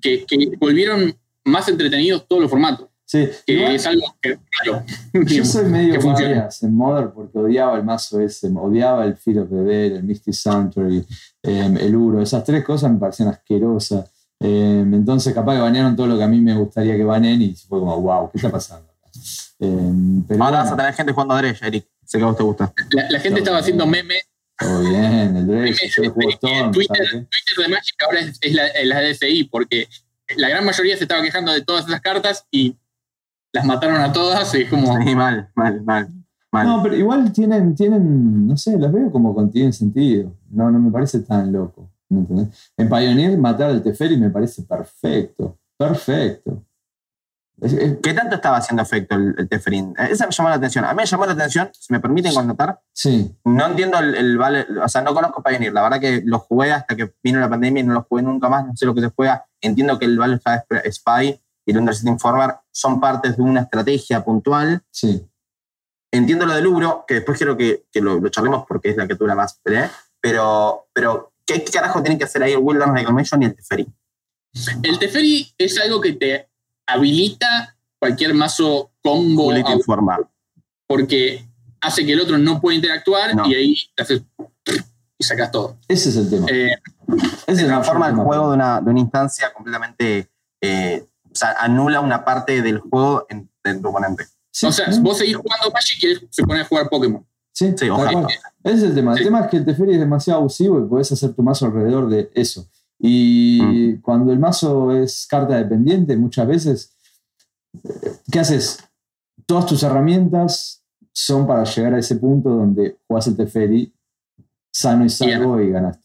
Que, que volvieron más entretenidos todos los formatos. Sí, Que igual- es algo que raro. (laughs) Yo soy medio varias en Modern porque odiaba el mazo ese, odiaba el Fear of the Dead, el Misty Sanctuary, eh, el Uro. Esas tres cosas me parecían asquerosas. Eh, entonces, capaz que banearon todo lo que a mí me gustaría que baneen y fue como, wow, ¿qué está pasando? Eh, pero Ahora vas a tener gente jugando a Dredge, Eric. Sé que a vos te gusta. La, la gente estaba haciendo memes. todo bien, el Dredge, yo juego Storm, Twitter, de Magic ahora es, es la, la DFI, porque la gran mayoría se estaba quejando de todas esas cartas y las mataron a todas. Y es como. Sí, mal, mal, mal. mal. No, pero igual tienen, tienen, no sé, las veo como con tienen sentido. No, no me parece tan loco. ¿me entendés? En Pioneer matar al Teferi me parece perfecto. Perfecto. Es- es- ¿Qué tanto estaba haciendo efecto el, el Tefrin? Eh, Esa me llamó la atención. A mí me llamó la atención, si me permiten connotar, sí, no entiendo el, el vale, o sea, no conozco Pioneer. La verdad que lo jugué hasta que vino la pandemia y no lo jugué nunca más, no sé lo que se juega. Entiendo que el Valve Spy y el Undercity Informer son partes de una estrategia puntual. sí. Entiendo lo del Uro, que después quiero que, que lo, lo charlemos porque es la que dura más, ¿eh? pero, pero ¿qué, qué carajo tienen que hacer ahí el Wilderness Reclamation y el Teferi? El Teferi es algo que te habilita cualquier mazo combo informa. porque hace que el otro no pueda interactuar No. y ahí te haces y sacas todo. Ese es el tema. Eh, Ese es Se el transforma mayor el tema. juego de una, de una instancia completamente. eh, sea, anula una parte del juego en, en tu oponente. Sí, o sea, vos seguís jugando Magic y él se pone a jugar Pokémon. Sí, Sí, ojalá. Ese es el tema. El tema es que el Teferi es demasiado abusivo y podés hacer tu mazo alrededor de eso. Y Mm. cuando el mazo es carta dependiente, muchas veces, eh, ¿qué haces? Todas tus herramientas son para llegar a ese punto donde jugás el Teferi sano y salvo y ganaste.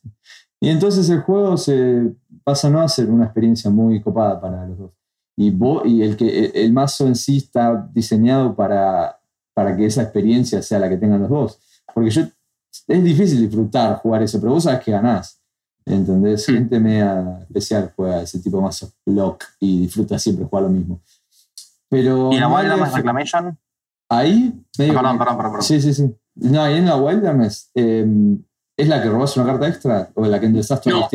Y entonces el juego se pasa no a ser una experiencia muy copada para los dos. Y, vos, y el, que, el mazo en sí está diseñado para, para que esa experiencia sea la que tengan los dos. Porque yo, es difícil disfrutar jugar eso, pero vos sabes que ganás. ¿Entendés? Gente media especial juega ese tipo de mazo block y disfruta siempre jugar lo mismo. Pero ¿Y la le- Reclamation? ahí medio perdón, que- perdón, perdón, perdón. Sí, sí, sí. No, ahí en la Wilderness, eh, ¿es la que robas una carta extra o la que todas No, las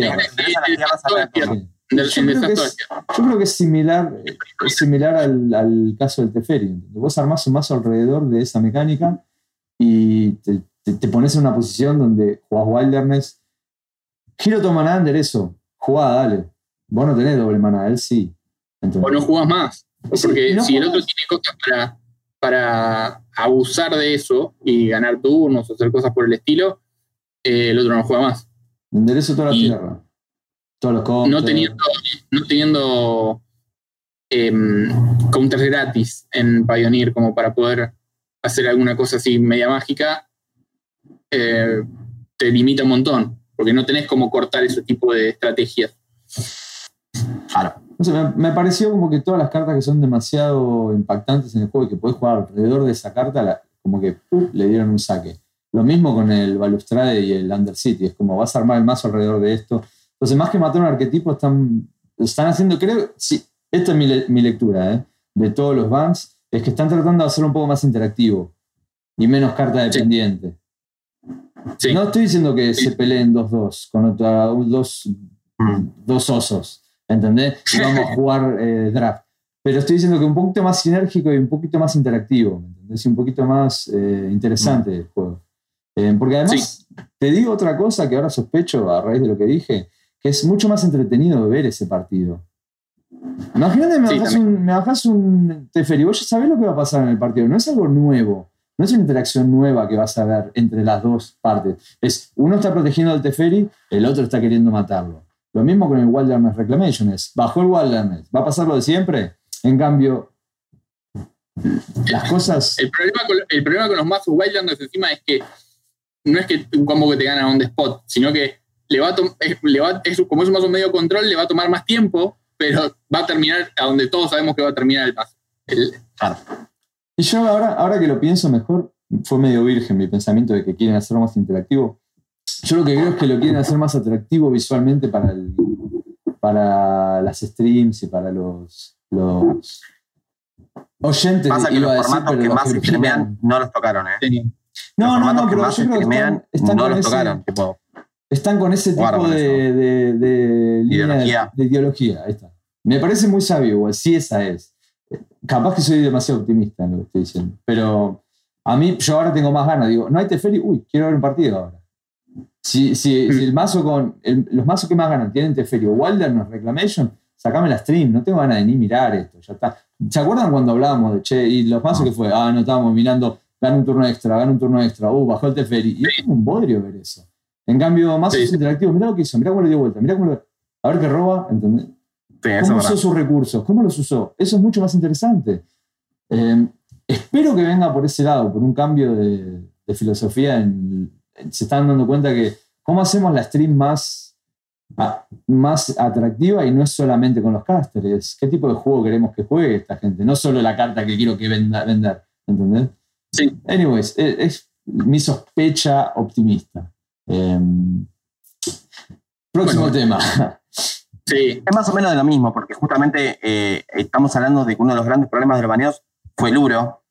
tierras? Yo en creo que es- Yo creo que es similar, es similar al, al caso del Teferi. Vos armás un mazo alrededor de esa mecánica y te, te- te pones en una posición donde jugás Wilderness. Giro toma nada eso. Jugá, dale. Vos no tenés doble mana, él sí. Entonces, o no jugás más. Porque no si el otro tiene cosas para, para abusar de eso y ganar turnos o hacer cosas por el estilo, eh, el otro no juega más. enderezo toda la y- tierra. Todos los counters. No teniendo, no teniendo em, counters gratis en Pioneer como para poder hacer alguna cosa así media mágica, eh, te limita un montón. Porque no tenés como cortar ese tipo de estrategias. Claro. No sé, me, me pareció como que todas las cartas que son demasiado impactantes en el juego y que podés jugar alrededor de esa carta, la- como que ¡pum! le dieron un saque. Lo mismo con el Balustrade y el Undercity, es como vas a armar el mazo alrededor de esto. Entonces, más que matar un arquetipo, están, están haciendo, creo, sí, esta es mi, le- mi lectura ¿eh? de todos los bans, es que están tratando de hacerlo un poco más interactivo y menos carta dependiente. Sí. No estoy diciendo que se peleen 2-2 con otra, dos Mm. dos osos, ¿entendés? Y vamos a jugar eh, draft. Pero estoy diciendo que un poquito más sinérgico y un poquito más interactivo, ¿me entendés? Y un poquito más eh, interesante el juego. Eh, porque además, te digo otra cosa que ahora sospecho a raíz de lo que dije, que es mucho más entretenido ver ese partido. Imagínate, me Sí, también. un, me un vos ya sabés lo que va a pasar en el partido, no es algo nuevo. No es una interacción nueva que vas a ver entre las dos partes. Es uno está protegiendo al Teferi, el otro está queriendo matarlo. Lo mismo con el Wilderness Reclamation. Es, bajó el Wilderness, ¿va a pasar lo de siempre? En cambio, las cosas... El problema, con, el problema con los mazos Wildlanders encima es que no es que un combo que te gana on the spot, sino que le va a es, le va- es- como es un mazo medio control, le va a tomar más tiempo, pero va a terminar a donde todos sabemos que va a terminar el Claro. Y yo ahora, ahora que lo pienso mejor, fue medio virgen mi pensamiento de que quieren hacerlo más interactivo. Yo lo que creo es que lo quieren hacer más atractivo visualmente para, el- para las streams y para los, los oyentes. Pasa que iba los a decir, formatos pero que los más que streamean no los tocaron, ¿eh? Los No, no, no, que pero más yo creo que están, están no los ese, tocaron. Tipo, están con ese tipo de, de- de línea de- Ideología. de ideología. Ahí está. Me parece muy sabio, igual, sí esa es. Capaz que soy demasiado optimista en lo que estoy diciendo, pero a mí, yo ahora tengo más ganas. Digo, no hay Teferi, uy, quiero ver un partido ahora. Si, si, si el mazo con. el- los mazos que más ganan tienen Teferi o Wilderness Reclamation, sacame la stream, no tengo ganas de ni mirar esto, ya está. ¿Se acuerdan cuando hablábamos de che, y los mazos que fue? Ah, no estábamos mirando, gana un turno extra, gana un turno extra, uh, bajó el Teferi. Y es un bodrio ver eso. En cambio, mazos Sí, sí. interactivos, mirá lo que hizo, mirá cómo le dio vuelta, mirá cómo lo. A ver qué roba, ¿entendés? sí, ¿Cómo es usó sus recursos? ¿Cómo los usó? Eso es mucho más interesante. Eh, espero que venga por ese lado, por un cambio de, de filosofía. en- en- se están dando cuenta que cómo hacemos la stream más, a- más atractiva y no es solamente con los casters. es ¿Qué tipo de juego queremos que juegue esta gente? No solo la carta que quiero que venda, vender. ¿Entendés? Sí. Anyways, es, es mi sospecha optimista. Eh, próximo Bueno. tema. sí, Es más o menos de lo mismo, porque justamente eh, estamos hablando de que uno de los grandes problemas de los baneos fue el Uro,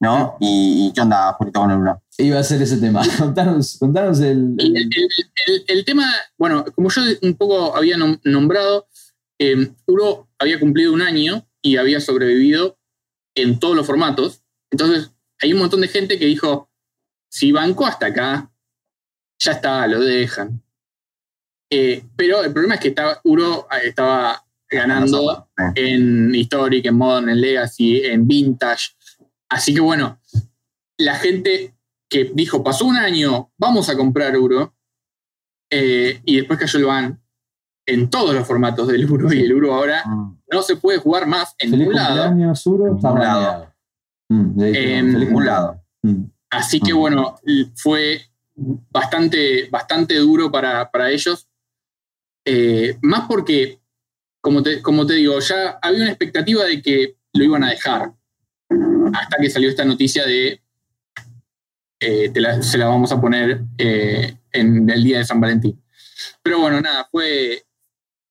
¿no? Y, y ¿qué onda, Julito, con el Uro? Iba a ser ese tema. (laughs) Contanos, contanos el, El, el- el- el- el tema, bueno, como yo un poco había nom- nombrado, eh, Uro había cumplido un año y había sobrevivido en todos los formatos. Entonces, hay un montón de gente que dijo, si banco hasta acá, ya está, lo dejan. Eh, pero el problema es que estaba, Uro eh, estaba ganando en Historic, en Modern, en Legacy, en Vintage. Así que bueno, la gente que dijo, pasó un año, vamos a comprar Uro, eh, y después cayó el ban en todos los formatos del Uro, y el Uro ahora Mm. no se puede jugar más en ningún lado. Uro, En está lado. Mm, En feliz lado. Mm. Así que Mm. bueno, fue bastante, bastante duro para, para ellos. Eh, más porque, como te, como te digo, ya había una expectativa de que lo iban a dejar. Hasta que salió esta noticia de eh, te la- se la vamos a poner eh, en el día de San Valentín. Pero bueno, nada, fue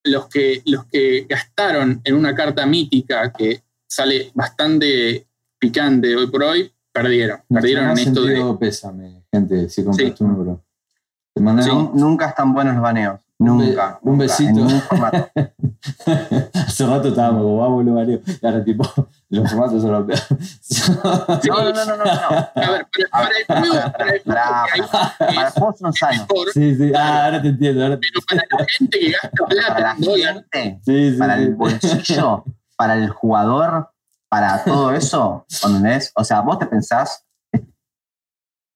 los que, los que gastaron en una carta mítica que sale bastante picante hoy por hoy, perdieron. Perdieron en esto de. pésame, gente, si compraste Sí. un euro. Te mandamos Nu- Nunca están buenos los baneos. Un be- Nunca. un nunca, besito. (laughs) Hace rato estábamos como vamos, lo vareo. Y ahora, tipo, (laughs) los formatos son los peores. No, (laughs) no, no, no, no. no. A ver, para, para el juego, para el juego Para juegos son sanos. sí, sí. Ah, ahora te entiendo. Ahora te- pero para la gente que gasta Para la plata en dólar, gente, Sí, sí, para sí. el bolsillo, para el jugador, para todo (laughs) eso, ¿entendés? O sea, vos te pensás,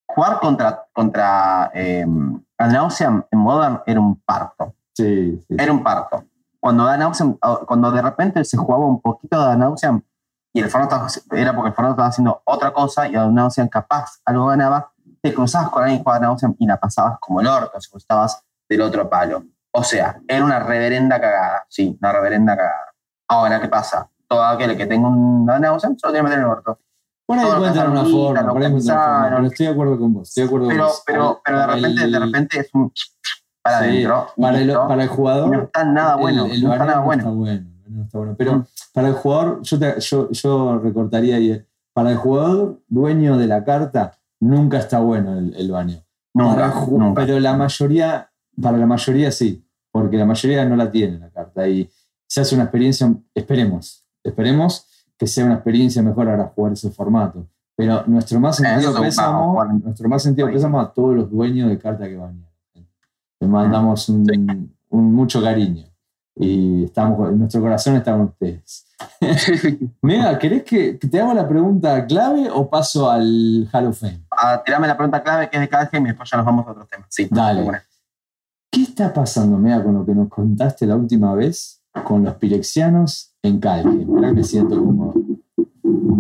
jugar contra, contra eh, Nauseam en Modern era un parto. Sí, sí. Era un parto. Cuando, Dan cuando de repente se jugaba un poquito de Dan y el estaba- era porque el formato estaba haciendo otra cosa y Dan Nauseam capaz algo ganaba, te cruzabas con alguien que jugaba Dan y la pasabas como el orto, si estabas del otro palo. O sea, era una reverenda cagada, sí, una reverenda cagada. Ahora, ¿qué pasa? Todo aquel que tenga un Dan Nauseam se lo tiene que meter en el orto. Por ahí encuentran una forma, por ahí una pero estoy de acuerdo con vos. Estoy de acuerdo con Pero, vos. pero, pero de repente, el- de repente es un para adentro. para, el, para jugador. no está nada bueno. El, el no está nada bueno. está bueno. el baneo no está bueno. Pero Mm. para el jugador, yo, te- yo, yo recortaría ahí. Para el jugador dueño de la carta, nunca está bueno el, Nunca, ju- nunca. Pero la mayoría, para la mayoría sí, porque la mayoría no la tiene la carta. Y se hace una experiencia, esperemos, esperemos que sea una experiencia mejor ahora jugar ese formato. Pero nuestro más sentido Eso vamos a pésamo, nuestro más sentido pésamo a todos los dueños de carta que banean. Le mandamos un, Sí. un mucho cariño. Y estamos, nuestro corazón está con ustedes. (laughs) Mega, ¿querés que, que te haga la pregunta clave o paso al Hall of Fame? Ah, tirame la pregunta clave que es de cada y después ya nos vamos a otros temas. Sí, Dale. ¿Qué está pasando, Mega, con lo que nos contaste la última vez con los pirexianos en Calque? Que me siento como.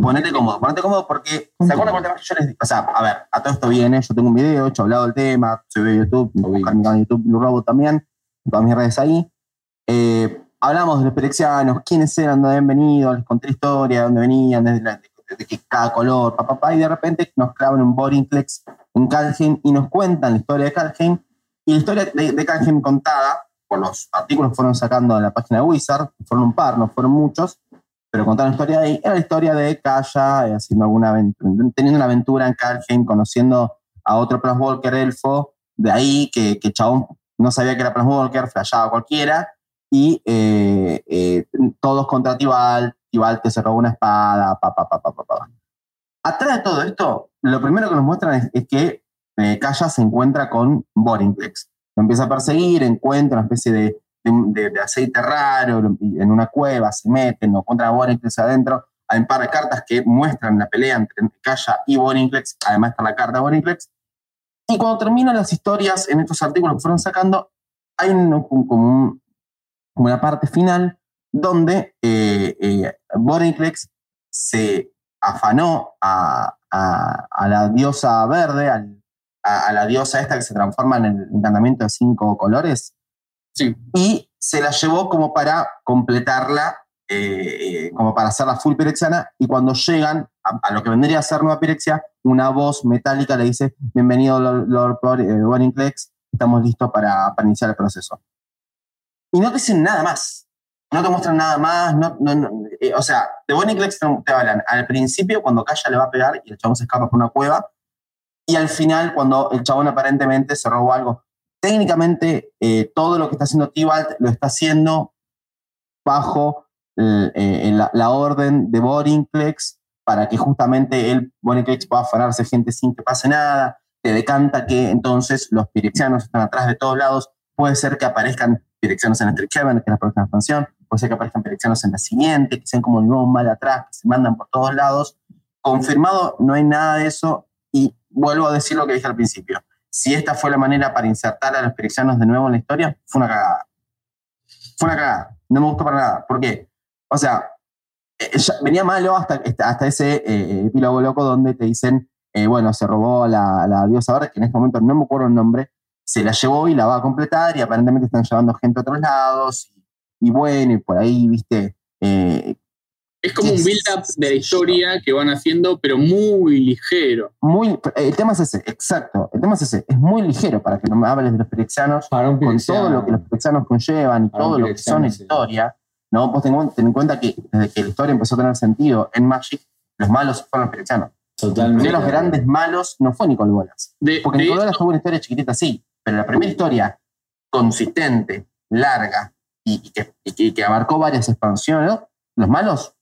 Ponete cómodo, ponete cómodo porque ¿se acuerdan tema que yo les dije? O sea, a ver, a todo esto viene, yo tengo un video, he hablado del tema, subí a YouTube, Lo buscar mi canal de YouTube, Blue Robot también, todas mis redes ahí. Eh, hablamos de los perexianos, quiénes eran, dónde habían venido, les conté historia, dónde venían, desde la- de, de que cada color, papá, papá, y de repente nos clavan un Borinclex en Calheim y nos cuentan la historia de Calheim. Y la historia de, de Calheim contada por los artículos que fueron sacando de la página de Wizard, fueron un par, no fueron muchos, pero contaron la historia de ahí, era la historia de Kaya eh, haciendo alguna teniendo una aventura en Calheim, conociendo a otro Planeswalker elfo, de ahí que, que chabón no sabía que era Planeswalker, flashaba cualquiera, y eh, eh, todos contra Tibalt, Tibalt te se robó una espada, pa, pa, pa, pa, pa, pa. Atrás de todo esto, lo primero que nos muestran es, es que eh, Kaya se encuentra con Borinclex. Lo empieza a perseguir, encuentra una especie de, de, aceite raro en una cueva, se meten, lo encuentra a Borinclex adentro. Hay un par de cartas que muestran la pelea entre Kaya y Borinclex, además está la carta de Borinclex. Y cuando terminan las historias en estos artículos que fueron sacando, hay un- un- como, un- como una parte final donde eh, eh, se afanó a, a- a la diosa verde, al- a, a la diosa esta que se transforma en el encantamiento de cinco colores, Sí. y se la llevó como para completarla, eh, eh, como para hacerla full pirexiana, y cuando llegan a, a lo que vendría a ser Nueva Pirexia, una voz metálica le dice, bienvenido Lord, Bor- eh, estamos listos para, para iniciar el proceso. Y no te dicen nada más, no te muestran nada más, no, no- no, eh, o sea, de Borinclex te, te hablan al principio cuando Kaya le va a pegar y el chabón se escapa por una cueva, y al final cuando el chabón aparentemente se robó algo. Técnicamente, eh, todo lo que está haciendo Tibalt lo está haciendo bajo eh, la, orden de Borinclex para que justamente él, Bonnie pueda afanarse gente sin que pase nada, te decanta que entonces los pirexianos están atrás de todos lados, puede ser que aparezcan pirexianos en la Heaven, que es la próxima expansión, puede ser que aparezcan pirexianos en la siguiente, que sean como el nuevo mal atrás, que se mandan por todos lados. Confirmado, no hay nada de eso y vuelvo a decir lo que dije al principio. Si esta fue la manera para insertar a los pirexianos de nuevo en la historia, fue una cagada. Fue una cagada. No me gustó para nada. ¿Por qué? O sea, eh, venía malo hasta, hasta ese eh, epílogo loco donde te dicen, eh, bueno, se robó la, la diosa verde, que en este momento no me acuerdo el nombre, se la llevó y la va a completar y aparentemente están llevando gente a otros lados y, bueno, y por ahí, viste... es como un build-up de la historia que van haciendo, pero muy ligero. Muy, el tema es ese, exacto. El tema es ese. Es muy ligero para que no me hables de los pirexianos, con todo lo que los pirexianos conllevan y todo lo que son historia. ¿no? Vos ten, en cuenta que desde que la historia empezó a tener sentido en Magic, los malos fueron los pirexianos. Totalmente. Los grandes malos no fue Nicole Bolas. porque Nicole Bolas tuvo una historia chiquitita, sí, pero la primera historia consistente, larga y, que, abarcó varias expansiones, los malos,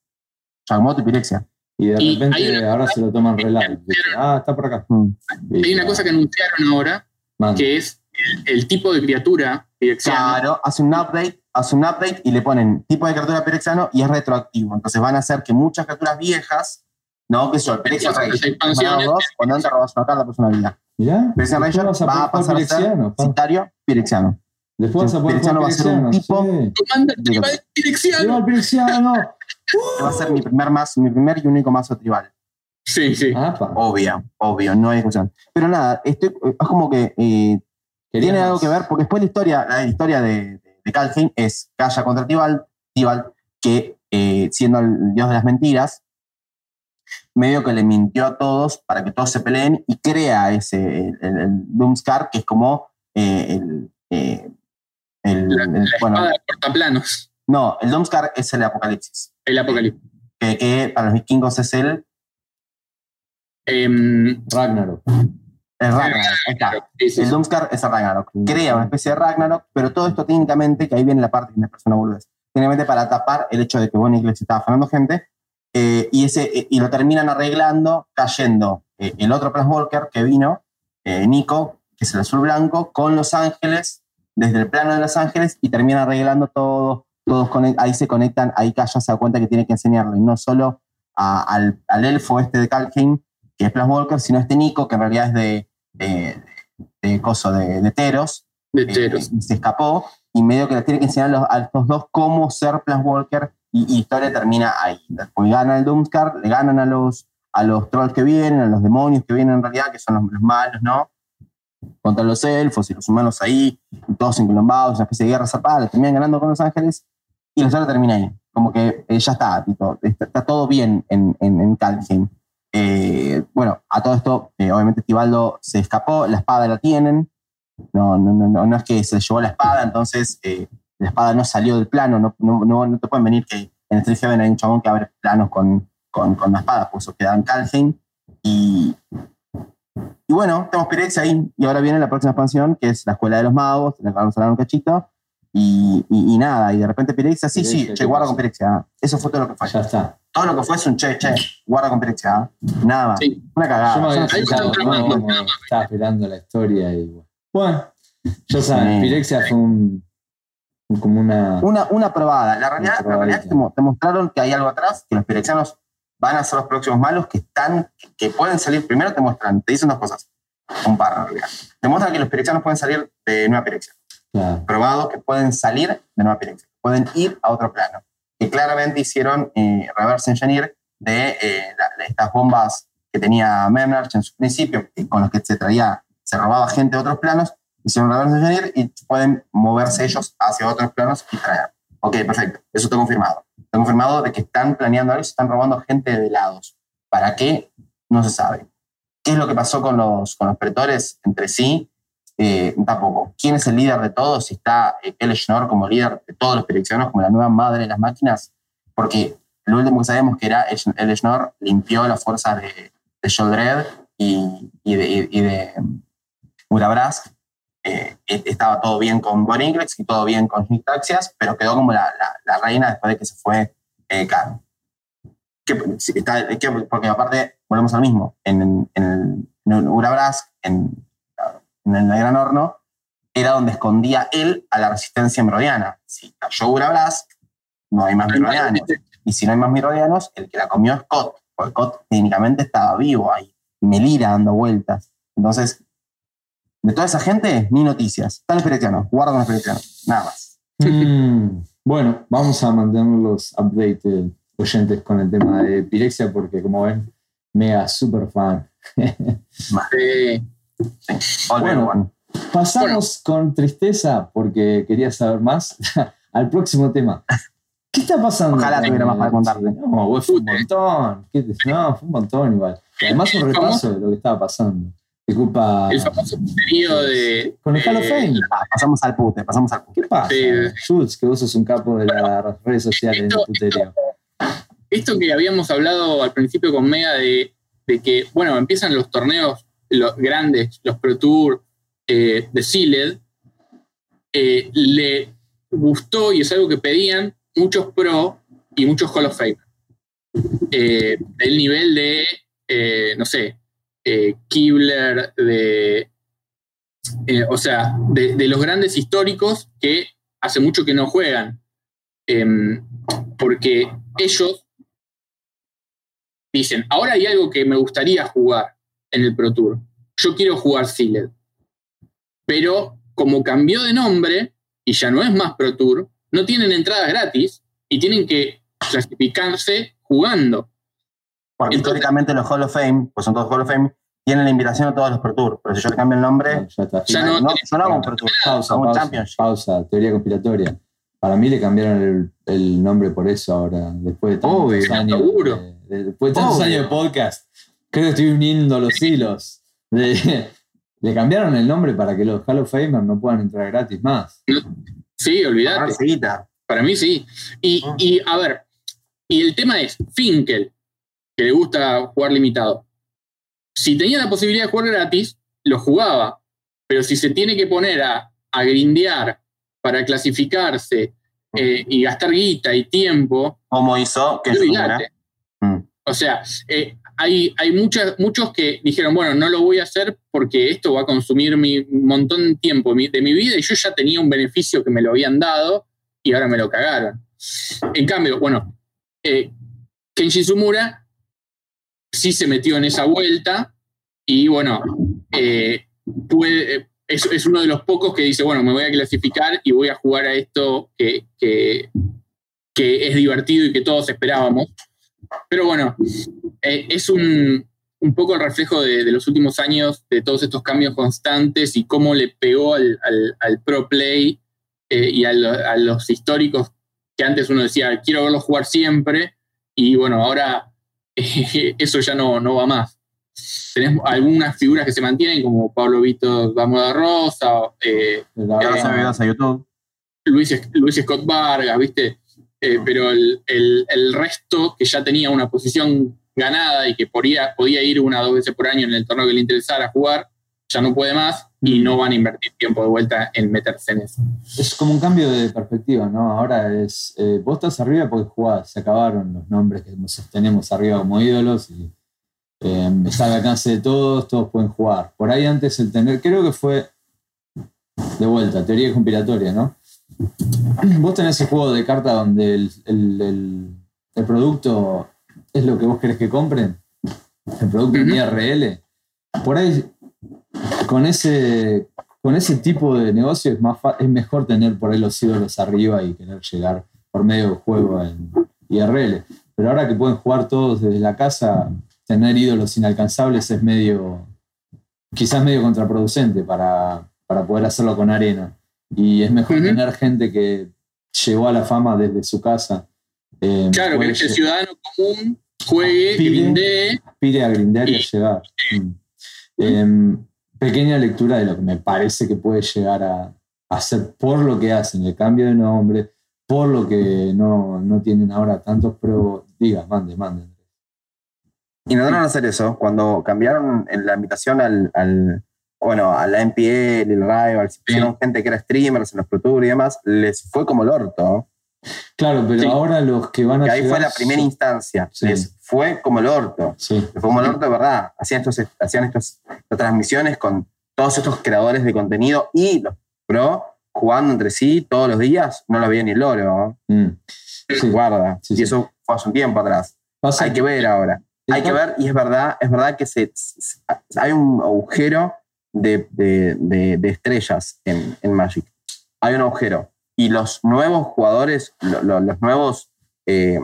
Yagmoto y Pirexia. Y de repente ahora se lo toman relato. Ah, está por acá. Mm. Hay una cosa que anunciaron ahora, que es el, tipo de criatura Claro, hace un update hace un update y le ponen tipo de criatura pirexiano y es retroactivo. Entonces van a hacer que muchas criaturas viejas, ¿no? Que son Pirexian Rage, cuando antes robas una carta, pues una vida. Mirá, Pirexian va a pasar a ser citario pirexiano. Después vas a poder Pirexiano va a ser un tipo. Pirexiano. Va a ser mi primer, más, mi primer y único mazo tribal. Sí, sí. Obvio, obvio, no hay discusión. Pero nada, estoy, es como que eh, tiene algo que ver, porque después la historia, la historia de, de Calheim es Calla contra Tibal, Tibal que eh, siendo el dios de las mentiras, medio que le mintió a todos para que todos se peleen y crea ese, el, el Doomscar, que es como eh, el, eh, el, bueno, portaplanos. No, el Doomscar es el Apocalipsis. El Apocalipsis. Que, para los vikingos es el... Em, Ragnarok. El Ragnarok, El Doomscar es el Ragnarok. Crea una especie de Ragnarok, pero todo esto técnicamente, que ahí viene la parte que me persona boludez, técnicamente para tapar el hecho de que Bonnie Iglesias estaba afanando gente, eh, y, ese, eh, y lo terminan arreglando cayendo eh, el otro Walker que vino, Nico, que es el azul blanco, con Los Ángeles, desde el plano de Los Ángeles, y termina arreglando todo, todos ahí se conectan, ahí Kaya se da cuenta que tiene que enseñarle, no solo al, al, elfo este de Kalkin, que es Plus Walker, sino este Nico, que en realidad es de, de, de, coso, de, de Teros. De eh, Teros. se escapó y medio que le tiene que enseñar a, estos dos cómo ser Plus Walker y, y, historia termina ahí. Después gana el Doomscar, le ganan a los, a los trolls que vienen, a los demonios que vienen en realidad, que son los, malos, ¿no? Contra los elfos y los humanos ahí, todos encolombados, una especie de guerra zapada, le terminan ganando con los ángeles y la historia termina ahí. Como que eh, ya está, está, todo bien en, en, en Calheim. Eh, bueno, a todo esto, eh, obviamente Tibaldo se escapó, la espada la tienen, no, no, no, no es que se llevó la espada, entonces eh, la espada no salió del plano, no, no, no te pueden venir que en Street Heaven hay un chabón que abre planos con, con, con la espada, eso queda en Calheim. Y, y bueno, tenemos Pirex ahí, y ahora viene la próxima expansión, que es la Escuela de los Magos, le vamos a hablar un cachito, y, y, nada, y de repente Pirexia, sí, sí, che, guarda con Pirexia. Eso fue todo lo que fue. Ya está. Todo lo que fue es un che, che, guarda con Pirexia. Nada más. Una cagada. Yo me había estaba esperando la historia y bueno, ya saben, Pirexia fue un, como una... Una, una probada. La realidad, la realidad es que te mostraron que hay algo atrás, que los pirexianos van a ser los próximos malos, que están, que pueden salir. Primero te muestran, te dicen dos cosas. Un par, en realidad. Te muestran que los pirexianos pueden salir de Nueva Pirexia probado que pueden salir de Nueva Pirexia, pueden ir a otro plano. Que claramente hicieron eh, reverse engineer de eh, estas bombas que tenía Memnarch en su principio, con las que se traía, se robaba gente de otros planos, hicieron reverse engineer y pueden moverse ellos hacia otros planos y traer. Ok, perfecto, eso está confirmado. Está confirmado de que están planeando algo, están robando gente de lados. ¿Para qué? No se sabe. ¿Qué es lo que pasó con los, con los pretores entre sí? Eh, tampoco. ¿Quién es el líder de todos? Está eh, El Schnorr como líder de todos los predicciones, como la nueva madre de las máquinas, porque lo último que sabemos que era El Schnorr limpió las fuerzas de, de y, y, de, y de Murabrask. Eh, e, estaba todo bien con Von y todo bien con Taxias, pero quedó como la, la, reina después de que se fue eh, que, si está- que- porque aparte, volvemos al mismo, en, en, en Urabras, en, en el Gran Horno, era donde escondía él a la resistencia mirodiana. Si cayó Urabras, no hay más mirodianos. Y si no hay más mirodianos, el que la comió es Scott, porque Scott técnicamente estaba vivo ahí, Melira dando vueltas. Entonces, de toda esa gente, ni noticias. Están los piretianos, guardan los piretianos, nada más. Mm, bueno, vamos a mantenerlos updated oyentes con el tema de Pirexia porque como ven, mega super fan. Eh, Bueno. Pasamos con tristeza porque quería saber más (laughs) al próximo tema. ¿Qué está pasando? Ojalá tuviera más para contarte. No, güey, fue un montón. ¿Qué te- No, fue un montón igual. Además un repaso de lo que estaba pasando. De culpa... el famoso contenido de. Con el Hall of de- Fame. Ah, pasamos al pute, pasamos al pute. ¿Qué pasa? Sí. Schultz, que vos sos un capo de las redes sociales de esto- putería. Esto que habíamos hablado al principio con Mega de, de que, bueno, empiezan los torneos los grandes, los Pro Tour eh, de Sealed, eh, le gustó y es algo que pedían muchos Pro y muchos Hall of Fame. Eh, del nivel de, eh, no sé, eh, Kibler, de, eh, o sea, de, de los grandes históricos que hace mucho que no juegan. Em, porque ellos dicen, ahora hay algo que me gustaría jugar en el Pro Tour. Yo quiero jugar Sealed. Pero como cambió de nombre y ya no es más Pro Tour, no tienen entradas gratis y tienen que clasificarse jugando. Porque Entonces- históricamente los Hall of Fame, pues son todos Hall of Fame, tienen la invitación a todos los Pro Tour. Pero si yo le cambio el nombre, No, ya está. Ya no- no, yo no hago un Pro Tour, Pausa, hago un Championship. pausa, teoría conspiratoria. Para mí le cambiaron el, el nombre por eso ahora, después de tantos Obvio, años. seguro. de- de- después de tantos Obvio. años de podcast. Creo que estoy uniendo los hilos. De- le cambiaron el nombre para que los Hall of Famers no puedan entrar gratis más. Sí, olvídate. Guita. Para mí sí. Y, Ah. y, a ver, y el tema es Finkel, que le gusta jugar limitado. Si tenía la posibilidad de jugar gratis, lo jugaba. Pero si se tiene que poner a, a grindear para clasificarse eh, y gastar guita y tiempo, Como hizo que olvídate. Mm. O sea, eh, hay, hay muchos que dijeron, bueno, no lo voy a hacer porque esto va a consumir mi, montón de tiempo de mi vida y yo ya tenía un beneficio que me lo habían dado y ahora me lo cagaron. En cambio, bueno, eh, Sumura sí se metió en esa vuelta y bueno, eh, eh, es, uno de los pocos que dice, bueno, me voy a clasificar y voy a jugar a esto que, que es divertido y que todos esperábamos. Pero bueno, eh, es un, un poco el reflejo de, de los últimos años, de todos estos cambios constantes y cómo le pegó al, al- al pro play eh, y a, lo- a los históricos que antes uno decía, quiero verlos jugar siempre, y bueno, ahora eh, (laughs) eso ya no, no va más. Tenés algunas figuras que se mantienen, como Pablo Vito Rosa, eh, ahora- hacen videos a YouTube. Luis, Luis Scott Vargas, ¿viste? Eh, pero el, el- el resto que ya tenía una posición ganada y que podía, podía ir una o dos veces por año en el torneo que le interesara jugar, ya no puede más y no van a invertir tiempo de vuelta en meterse en eso. Es como un cambio de perspectiva, ¿no? Ahora es, eh, vos estás arriba porque jugás, se acabaron los nombres que nos sostenemos arriba como ídolos y eh, está al alcance de todos, todos pueden jugar. Por ahí antes el tener, creo que fue de vuelta, teoría conspiratoria, ¿no? Vos tenés el juego de cartas donde el, el- el- el producto es lo que vos querés que compren, (laughs) el producto en. IRL. Por ahí, con ese, con ese tipo de negocio es, más es mejor tener por ahí los ídolos arriba y querer llegar por medio del juego en IRL. Pero ahora que pueden jugar todos desde la casa, tener ídolos inalcanzables es medio, quizás medio contraproducente para, para poder hacerlo con arena. Y es mejor Ujú. tener gente que llegó a la fama desde su casa. eh, Claro, que el ciudadano común juegue, Pide. grindee, aspire a grindear y a Y- llegar. Mm. Em, pequeña lectura de lo que me parece que puede llegar a hacer por lo que hacen, el cambio de nombre, por lo que no, no tienen ahora tantos pro. Diga, mande, mande. Intentaron hacer eso cuando cambiaron en la invitación al, al- bueno, a la NPL, el Rival, si pusieron gente que era streamers en los Pro Tour y demás, les fue como el orto. Claro, pero Sí. ahora los que van a Que ahí fue la primera instancia. Sí. Les fue como el orto. Sí, Fue como el orto de verdad. Hacían, estos, hacían estas transmisiones con todos estos creadores de contenido y los pro jugando entre sí todos los días. No lo veía ni el loro. mm. Guarda. Y eso fue hace un tiempo atrás. Pasa Hay que ver ahora. Hay que ver, y es verdad, es verdad que se, se- hay un agujero de, de- de- de estrellas en, en Magic. Hay un agujero. Y los nuevos jugadores, lo- lo- los nuevos. eh,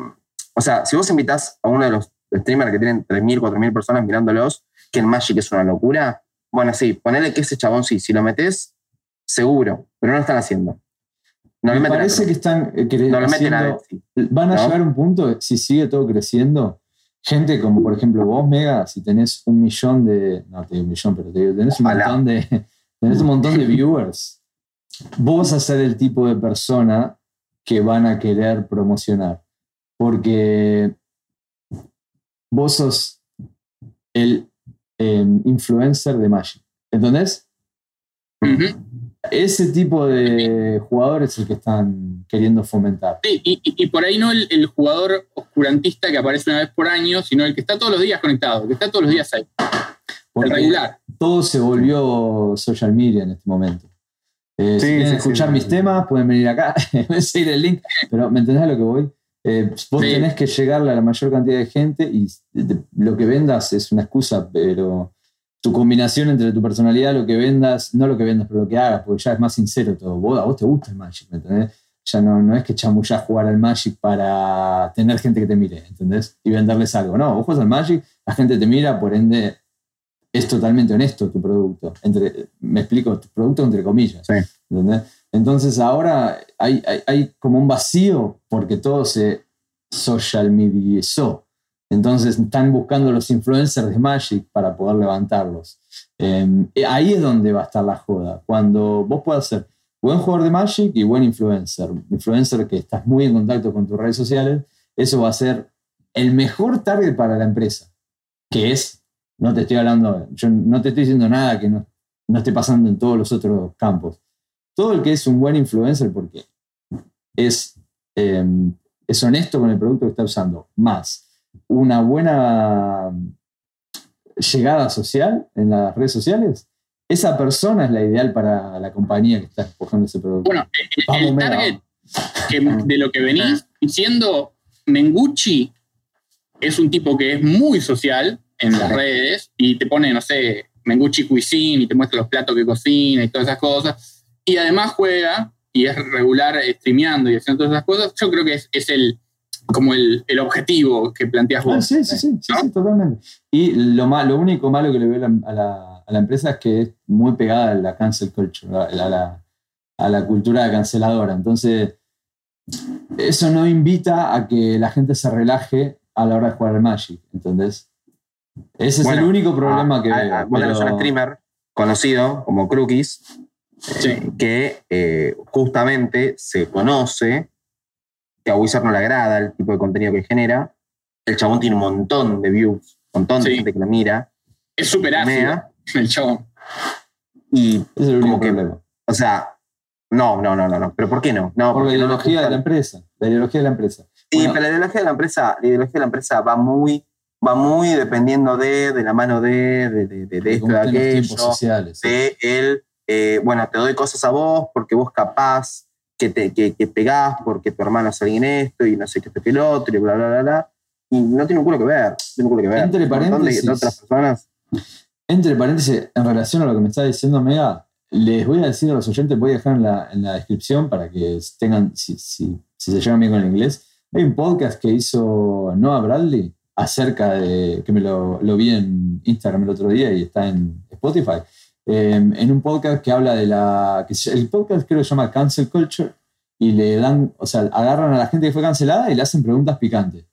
o sea, si vos invitás a uno de los streamers que tienen 3.000, 4.000 personas mirándolos, que en Magic es una locura, bueno, sí, ponele que ese chabón sí, si lo metés, seguro, pero no lo están haciendo. No me parece que están eh, cre- no lo meten a Betsy. van a ¿no? llegar a un punto, si sigue todo creciendo, gente como por ejemplo vos, Mega, si tenés un millón de, no te digo un millón, pero te digo, tenés un Ojalá. montón de, (laughs) tenés un montón de (laughs) viewers, vos vas a ser el tipo de persona que van a querer promocionar, porque vos sos el eh, influencer de Magic, ¿entendés? Ese tipo de jugadores es el que están queriendo fomentar. Sí, y, por ahí no el, el jugador oscurantista que aparece una vez por año, sino el que está todos los días conectado, que está todos los días ahí, el regular. todo se volvió social media en este momento. Eh, si Sí, quieren sí, escuchar sí. mis temas, pueden venir acá, (laughs) seguir el link, pero ¿me entendés a lo que voy? Eh, vos tenés que llegarle a la mayor cantidad de gente y lo que vendas es una excusa, pero tu combinación entre tu personalidad, lo que vendas, no lo que vendas, pero lo que hagas, porque ya es más sincero todo. Vos, a vos te gusta el Magic, ¿me entendés? Ya no, no es que chamullás jugar al Magic para tener gente que te mire, ¿entendés? Y venderles algo. No, vos juegas al Magic, la gente te mira, por ende es totalmente honesto tu producto. Entre, me explico, tu producto entre comillas. Sí. ¿entendés? Entonces ahora hay, hay, hay como un vacío porque todo se social mediizó. Entonces están buscando los influencers de Magic para poder levantarlos. Eh, ahí es donde va a estar la joda. Cuando vos puedas ser buen jugador de Magic y buen influencer, influencer que estás muy en contacto con tus redes sociales, eso va a ser el mejor target para la empresa, que es, no te estoy hablando, yo no te estoy diciendo nada que no, no esté pasando en todos los otros campos. Todo el que es un buen influencer porque es, eh, es honesto con el producto que está usando, más una buena llegada social en las redes sociales, esa persona es la ideal para la compañía que está empujando ese producto. Bueno, el, Vamos, el Mega. target que- de lo que venís diciendo, Mengucci es un tipo que es muy social en las Sí. redes y te pone, no sé, Mengucci Cuisine y te muestra los platos que cocina y todas esas cosas. Y además juega y es regular streameando y haciendo todas esas cosas. Yo creo que es, es el como el, el objetivo que planteas Ah, vos. sí, sí, sí, sí, ¿no? sí, totalmente. Y lo, ma- lo único malo que le veo a la, a la- a la empresa es que es muy pegada a la cancel culture, a la, a la- a la cultura canceladora. Entonces, eso no invita a que la gente se relaje a la hora de jugar al Magic, ¿entendés? Ese es Bueno, el único problema que Ah, veo. tenés pero- un streamer conocido como Crookies, Sí. eh, que eh, justamente se conoce que a Wizard no le agrada el tipo de contenido que genera. El chabón tiene un montón de views, un montón de gente que lo mira. Es súper ácido el chabón. y, Ese es el único como que- problema. o sea, no, no, no, no, no. ¿Pero por qué no? No, Por la no ideología de la empresa. La ideología de la empresa. Sí, Bueno. pero la ideología de la empresa, la ideología de la empresa va muy, va muy dependiendo de, de la mano de, de, de, de, de esto, de aquello. sociales. de el, eh, bueno, te doy cosas a vos porque vos capaz que, te, que, que pegás porque tu hermano es alguien esto y no sé qué esto que el otro y bla, bla, bla, bla. Y no tiene un culo que ver, no tiene un culo que ver. Entre paréntesis. otras personas. Entre paréntesis, en relación a lo que me está diciendo Mega, les voy a decir a los oyentes, voy a dejar en la, en la descripción para que tengan, si, si, si se llevan bien con el inglés, hay un podcast que hizo Noah Bradley acerca de, que me lo, vi en Instagram el otro día y está en Spotify, eh, en un podcast que habla de la, que el podcast creo que se llama Cancel Culture y le dan, o sea, agarran a la gente que fue cancelada y le hacen preguntas picantes.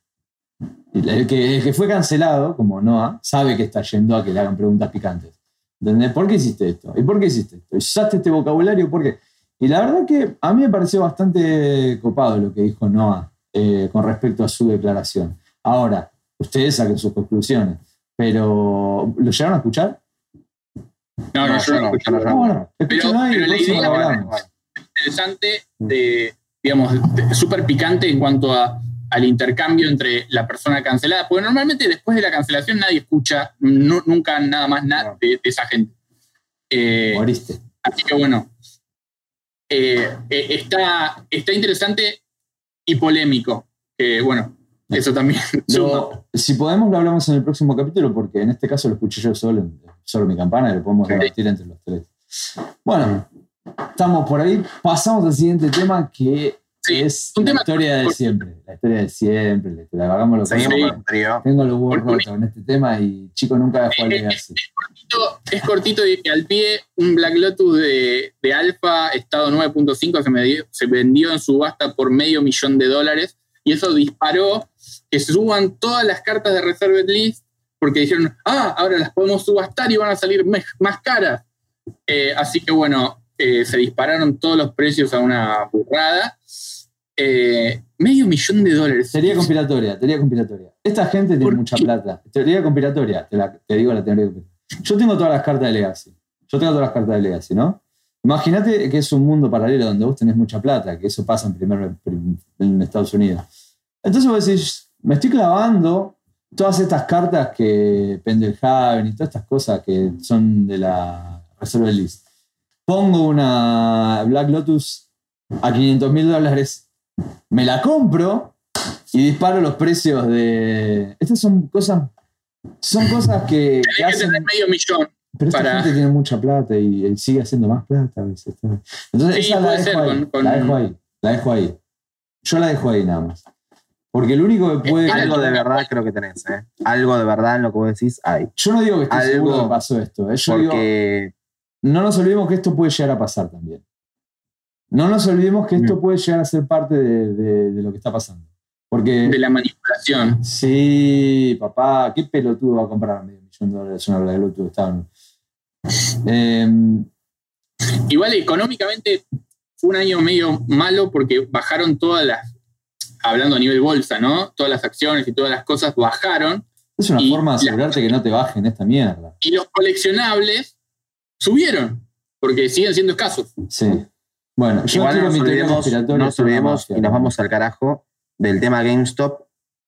El que, fue cancelado, como Noah, sabe que está yendo a que le hagan preguntas picantes. ¿Entendés? ¿Por qué hiciste esto? ¿Y por qué hiciste esto? ¿Y ¿Usaste este vocabulario? ¿Por qué? Y la verdad que a mí me pareció bastante copado lo que dijo Noah eh, con respecto a su declaración. Ahora, ustedes saquen sus conclusiones. Pero, ¿lo llegaron a escuchar? No, no, No, yo no no, yo no, bueno, escúchenlo y pero el idea- interesante de, digamos, súper picante en cuanto a, al intercambio entre la persona cancelada, porque normalmente después de la cancelación nadie escucha nunca nada más nada de, esa gente. Eh, Moriste. Así que bueno, eh, eh, está, está interesante y polémico. bueno, eso también. (laughs) si podemos, lo hablamos en el próximo capítulo, porque en este caso lo escuché yo solo, solo mi campana, y lo podemos debatir entre los tres. Bueno, estamos por ahí. Pasamos al siguiente tema que es la historia de siempre. La historia de siempre. La, hagámoslo Tengo los huevos rotos en este tema y chico nunca dejó de Es, es cortito y al pie un Black Lotus de, de Alpha estado 9.5 se, se vendió en subasta por medio millón de dólares y eso disparó que suban todas las cartas de Reserved List porque dijeron, ah, ahora las podemos subastar y van a salir más caras. Eh, así que bueno, eh, se dispararon todos los precios a una burrada. Eh, medio millón de dólares. Teoría conspiratoria, teoría conspiratoria. Esta gente tiene mucha plata. Teoría conspiratoria, te, digo la teoría conspiratoria. Yo tengo todas las cartas de Legacy. Yo tengo todas las cartas de Legacy, ¿no? Imagínate que es un mundo paralelo donde vos tenés mucha plata, que eso pasa en, primer, en Estados Unidos. Entonces vos decís, me estoy clavando todas estas cartas que Pendelhaven y todas estas cosas que son de la Reserve List. Pongo una Black Lotus a 500 mil dólares me la compro y disparo los precios de. Estas son cosas. Son cosas que. que, hacen, medio millón. Pero esta gente tiene mucha plata y, sigue haciendo más plata a veces. Entonces, esa la dejo, ahí, la dejo ahí. La dejo ahí. Yo la dejo ahí nada más. Porque el único que puede. Algo de verdad creo que tenés, ¿eh? Algo de verdad en lo que vos decís hay. Yo no digo que esté seguro que pasó esto. ¿eh? Yo porque... no nos olvidemos que esto puede llegar a pasar también. No nos olvidemos que esto mm. puede llegar a ser parte de, lo que está pasando. Porque, de la manipulación. Sí, papá, qué pelotudo va a comprar medio millón de dólares una Black Lotus em, Igual económicamente fue un año medio malo porque bajaron todas las, hablando a nivel bolsa, ¿no? Todas las acciones y todas las cosas bajaron. Es una forma de asegurarte que no te bajen esta mierda. Y los coleccionables subieron, porque siguen siendo escasos. Sí. Bueno, yo Igual no nos olvidemos, y nos vamos al carajo del tema GameStop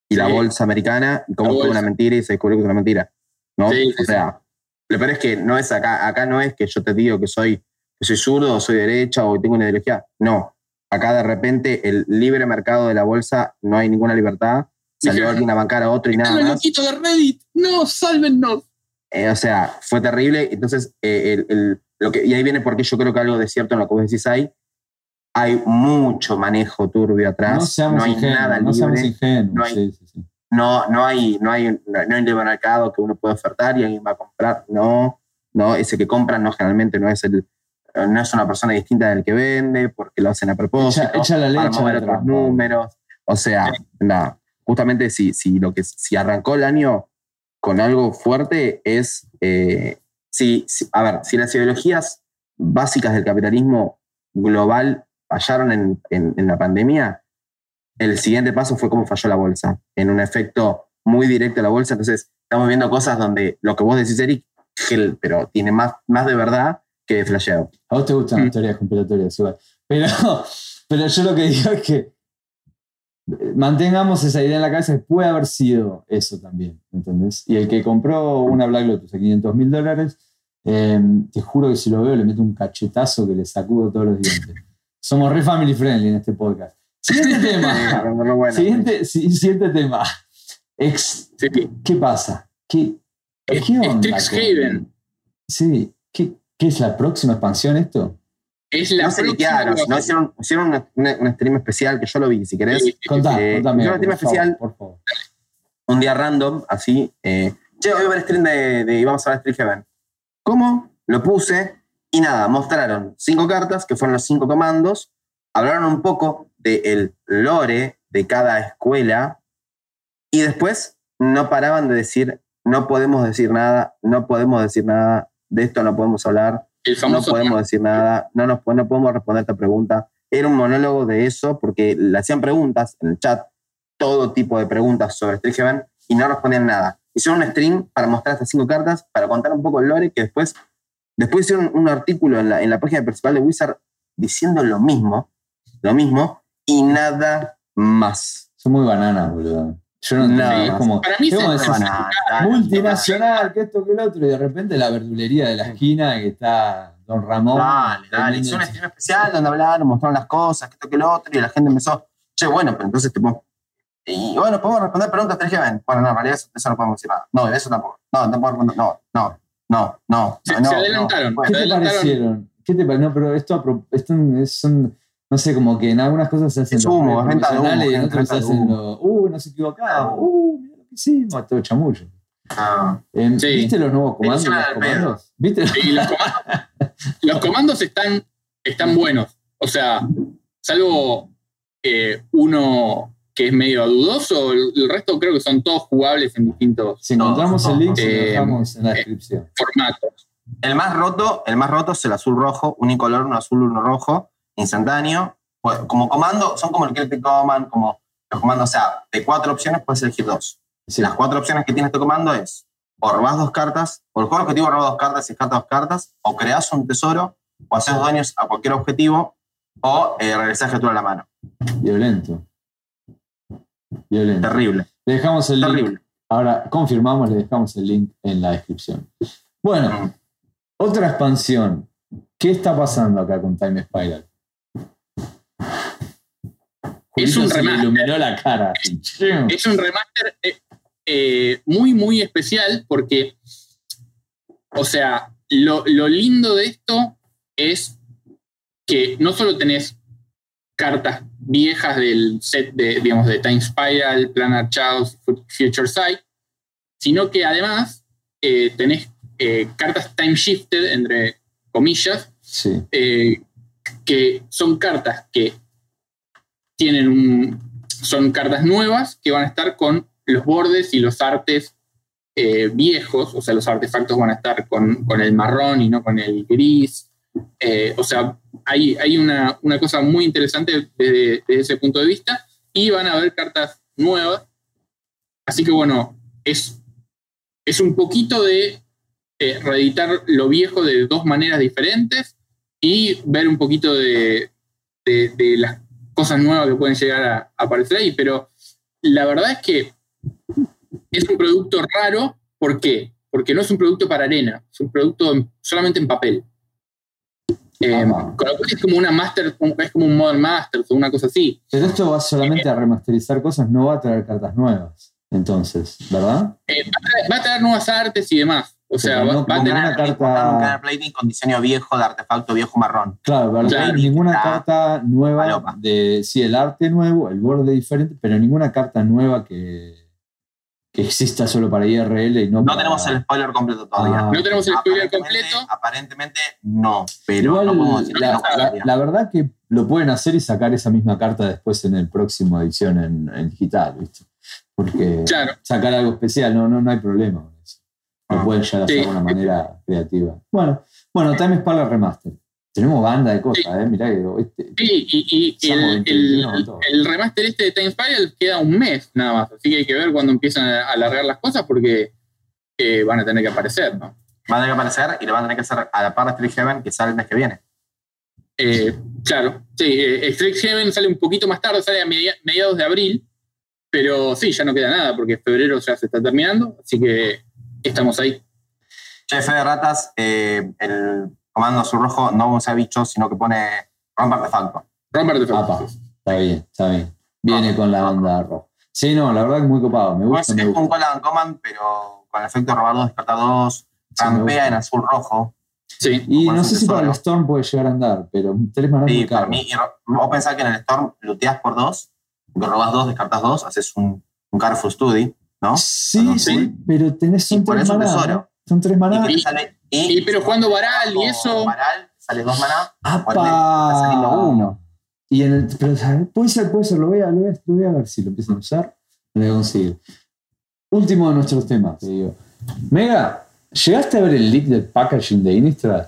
y la bolsa americana y cómo fue una mentira y se descubrió que es una mentira. ¿no? o sea, lo peor es que no es acá, acá no es que yo te digo que soy, que soy zurdo o soy derecha o tengo una ideología. No. Acá de repente el libre mercado de la bolsa no hay ninguna libertad. Salió alguien a bancar a otro y nada. más. de Reddit! ¡No, sálvennos! Eh, o sea, fue terrible. Entonces, eh, lo que, y ahí viene porque yo creo que algo de cierto en lo que vos decís ahí, hay mucho manejo turbio atrás. No, hay nada no libre. No hay, No, no, hay, no, hay, no hay libre mercado que uno pueda ofertar y alguien va a comprar. No, no, ese que compra no generalmente no es el no es una persona distinta del que vende porque lo hacen a propósito echa, la leche para mover otros números. O sea, nada. Justamente si, si, lo que, si arrancó el año con algo fuerte es, eh, si, a ver, si las ideologías básicas del capitalismo global fallaron en, la pandemia, el siguiente paso fue cómo falló la bolsa, en un efecto muy directo a la bolsa. Entonces, estamos viendo cosas donde lo que vos decís, Eric, pero tiene más, más de verdad que flasheado. A vos te gustan las mm. teorías conspiratorias, igual. Pero, (laughs) pero yo lo que digo es que mantengamos esa idea en la cabeza que puede haber sido eso también, ¿entendés? Y el que compró una Black Lotus a 500 mil dólares, eh, te juro que si lo veo le meto un cachetazo que le sacudo todos los dientes. Somos re family friendly en este podcast. Siguiente (laughs) tema. siguiente, tema. ¿Qué pasa? ¿Qué, qué onda? Strixhaven. Sí. ¿Qué, ¿Qué, es la próxima expansión esto? Es la no se liquidaron, no hicieron, hicieron un stream especial que yo lo vi, si querés. Contá, eh, contame, un stream especial. por favor. Un día random, así. Eh, che, voy a ver el stream de, de vamos a ver Strixhaven. ¿Cómo? Lo puse, y nada, mostraron cinco cartas, que fueron los cinco comandos, hablaron un poco del lore de cada escuela, y después no paraban de decir, no podemos decir nada, no podemos decir nada, de esto no podemos hablar, no podemos decir nada, no, nos, no podemos responder esta pregunta. Era un monólogo de eso, porque le hacían preguntas en el chat, todo tipo de preguntas sobre Strixhaven, y no respondían nada. Hicieron un stream para mostrar estas cinco cartas, para contar un poco el lore, que después Después hicieron un artículo en la, página principal de Wizard diciendo lo mismo, lo mismo, y nada más. Son muy bananas, boludo. Yo no No. Es como, para mí se- decir, Banana, multinacional, que esto, que lo otro, y de repente la verdulería de la esquina que está Don Ramón. Dale, dale. Hizo un stream especial donde hablaron, mostraron las cosas, que esto que lo otro, y la gente empezó, che, bueno, pero entonces tipo. Y bueno, podemos responder preguntas 3 ven. Bueno, no, en realidad eso, eso no podemos decir nada. No, eso tampoco. No, no podemos responder. No, no, no, no. Se- no, se adelantaron. no. ¿Qué te adelantaron. parecieron? ¿Qué te pare- No, pero esto, son, no sé, como que en algunas cosas se hacen Es los humo, re es venta de humo, y en otras se hacen los, uh, nos equivocamos, uh, mira lo que hicimos, todo chamullo. Ah, Eh, Sí. ¿Viste los nuevos comandos? Los? ¿Viste? Sí, los comandos, (laughs) los comandos están, están buenos. O sea, salvo eh, uno que es medio dudoso, el, el resto creo que son todos jugables en distintos Si encontramos el link, lo Eh, dejamos en la eh, descripción. formatos. El más roto, el más roto es el azul rojo, unicolor, uno azul, uno rojo, instantáneo. Pues, como comando, son como el Celtic Command, como los comandos, o sea, de cuatro opciones puedes elegir dos. Sí. Las cuatro opciones que tiene este comando es o robás dos cartas, o el juego objetivo roba dos cartas y descarta dos cartas, o creas un tesoro, o haces daños a cualquier objetivo, o eh, regresás criatura a la mano. Violento. Violento. Terrible, Le dejamos el link. terrible. Ahora confirmamos, le dejamos el link en la descripción. Bueno, otra expansión. ¿Qué está pasando acá con Time Spiral? Es un remaster. iluminó la cara. Es un remaster eh, eh, muy, muy especial porque, o sea, lo, lo lindo de esto es que no solo tenés cartas viejas del set de, digamos, de Time Spiral, Planar Chaos, Future Sight, sino que además eh, tenés cartas time shifted, entre comillas, Sí. que son cartas que tienen son cartas nuevas que van a estar con los bordes y los artes eh, viejos, o sea, los artefactos van a estar con, con el marrón y no con el gris. Eh, o sea, hay, hay una, una cosa muy interesante desde, ese punto de vista y van a haber cartas nuevas. Así que bueno, es, es un poquito de eh, reeditar lo viejo de dos maneras diferentes y ver un poquito de- de las cosas nuevas que pueden llegar a, a aparecer ahí. Pero la verdad es que es un producto raro. ¿Por qué? Porque no es un producto para arena, es un producto en- solamente en papel. Eh, con lo cual es como una master, es como un Modern Masters o una cosa así. Pero esto va solamente a remasterizar cosas, no va a traer cartas nuevas. Entonces, ¿verdad? Eh, va, a traer, va a traer nuevas artes y demás. O sea, va, no va a tener. una Un carta. plating con diseño viejo de artefacto viejo marrón. Claro, ¿verdad? Claro. ninguna Ah, carta nueva palopa. de. Sí, el arte nuevo, el borde diferente, pero ninguna carta nueva que, que exista solo para IRL y no, No para- tenemos el spoiler completo todavía. Ah. No tenemos el spoiler completo. Aparentemente no, pero Igual, no podemos decir que la, no la- pasaría. la verdad que lo pueden hacer y sacar esa misma carta después en el próximo edición en, en digital, ¿viste? Porque Claro. sacar algo especial, no, no, no hay problema. Lo pueden ya hacer Sí. de una manera creativa. Bueno, bueno, Time Spala Remaster. Tenemos banda de cosas, ¿eh? Mirá que este, Sí, y, el, 21 el- con todo. el remaster este de Time Spiral queda un mes nada más. Así que hay que ver cuando empiezan a alargar las cosas porque eh, van a tener que aparecer, ¿no? Van a tener que aparecer y lo van a tener que hacer a la par de Street Heaven que sale el mes que viene. Eh, claro, sí, eh, Street Heaven sale un poquito más tarde, sale a media- mediados de abril, pero sí, ya no queda nada porque febrero ya se está terminando, así que estamos ahí. Jefe de ratas, eh, el comando azul rojo no usa bichos, sino que pone rompe artefacto. Romper de Apa, está bien, está bien. Viene Ah, con la onda roja. Sí, no, la verdad que muy copado. Me No gusta, es, me es un gusta. Colan Command, pero con el efecto de robar dos, descartar dos, Sí, gusta. en azul rojo. Sí, Y no es sé si para el. Storm puede llegar a andar, pero tres manas Sí, muy para mí, vos pensás que en el Storm luteás por dos, que robás dos, descartas dos, haces un, un Careful Study, ¿no? Sí, sí, pero tenés son tres tesoro. ¿no? Son tres Y, sale, y, Y, pero jugando Baral y eso- Baral, sale dos maná. ¡Apa! está saliendo uno. Y en el, pero, puede ser, puede ser, lo voy, a, lo, voy a, lo voy a ver si lo empiezan a usar. Lo voy a conseguir. Último de nuestros temas, te digo. Mega, ¿llegaste a ver el leak del packaging de Innistrad?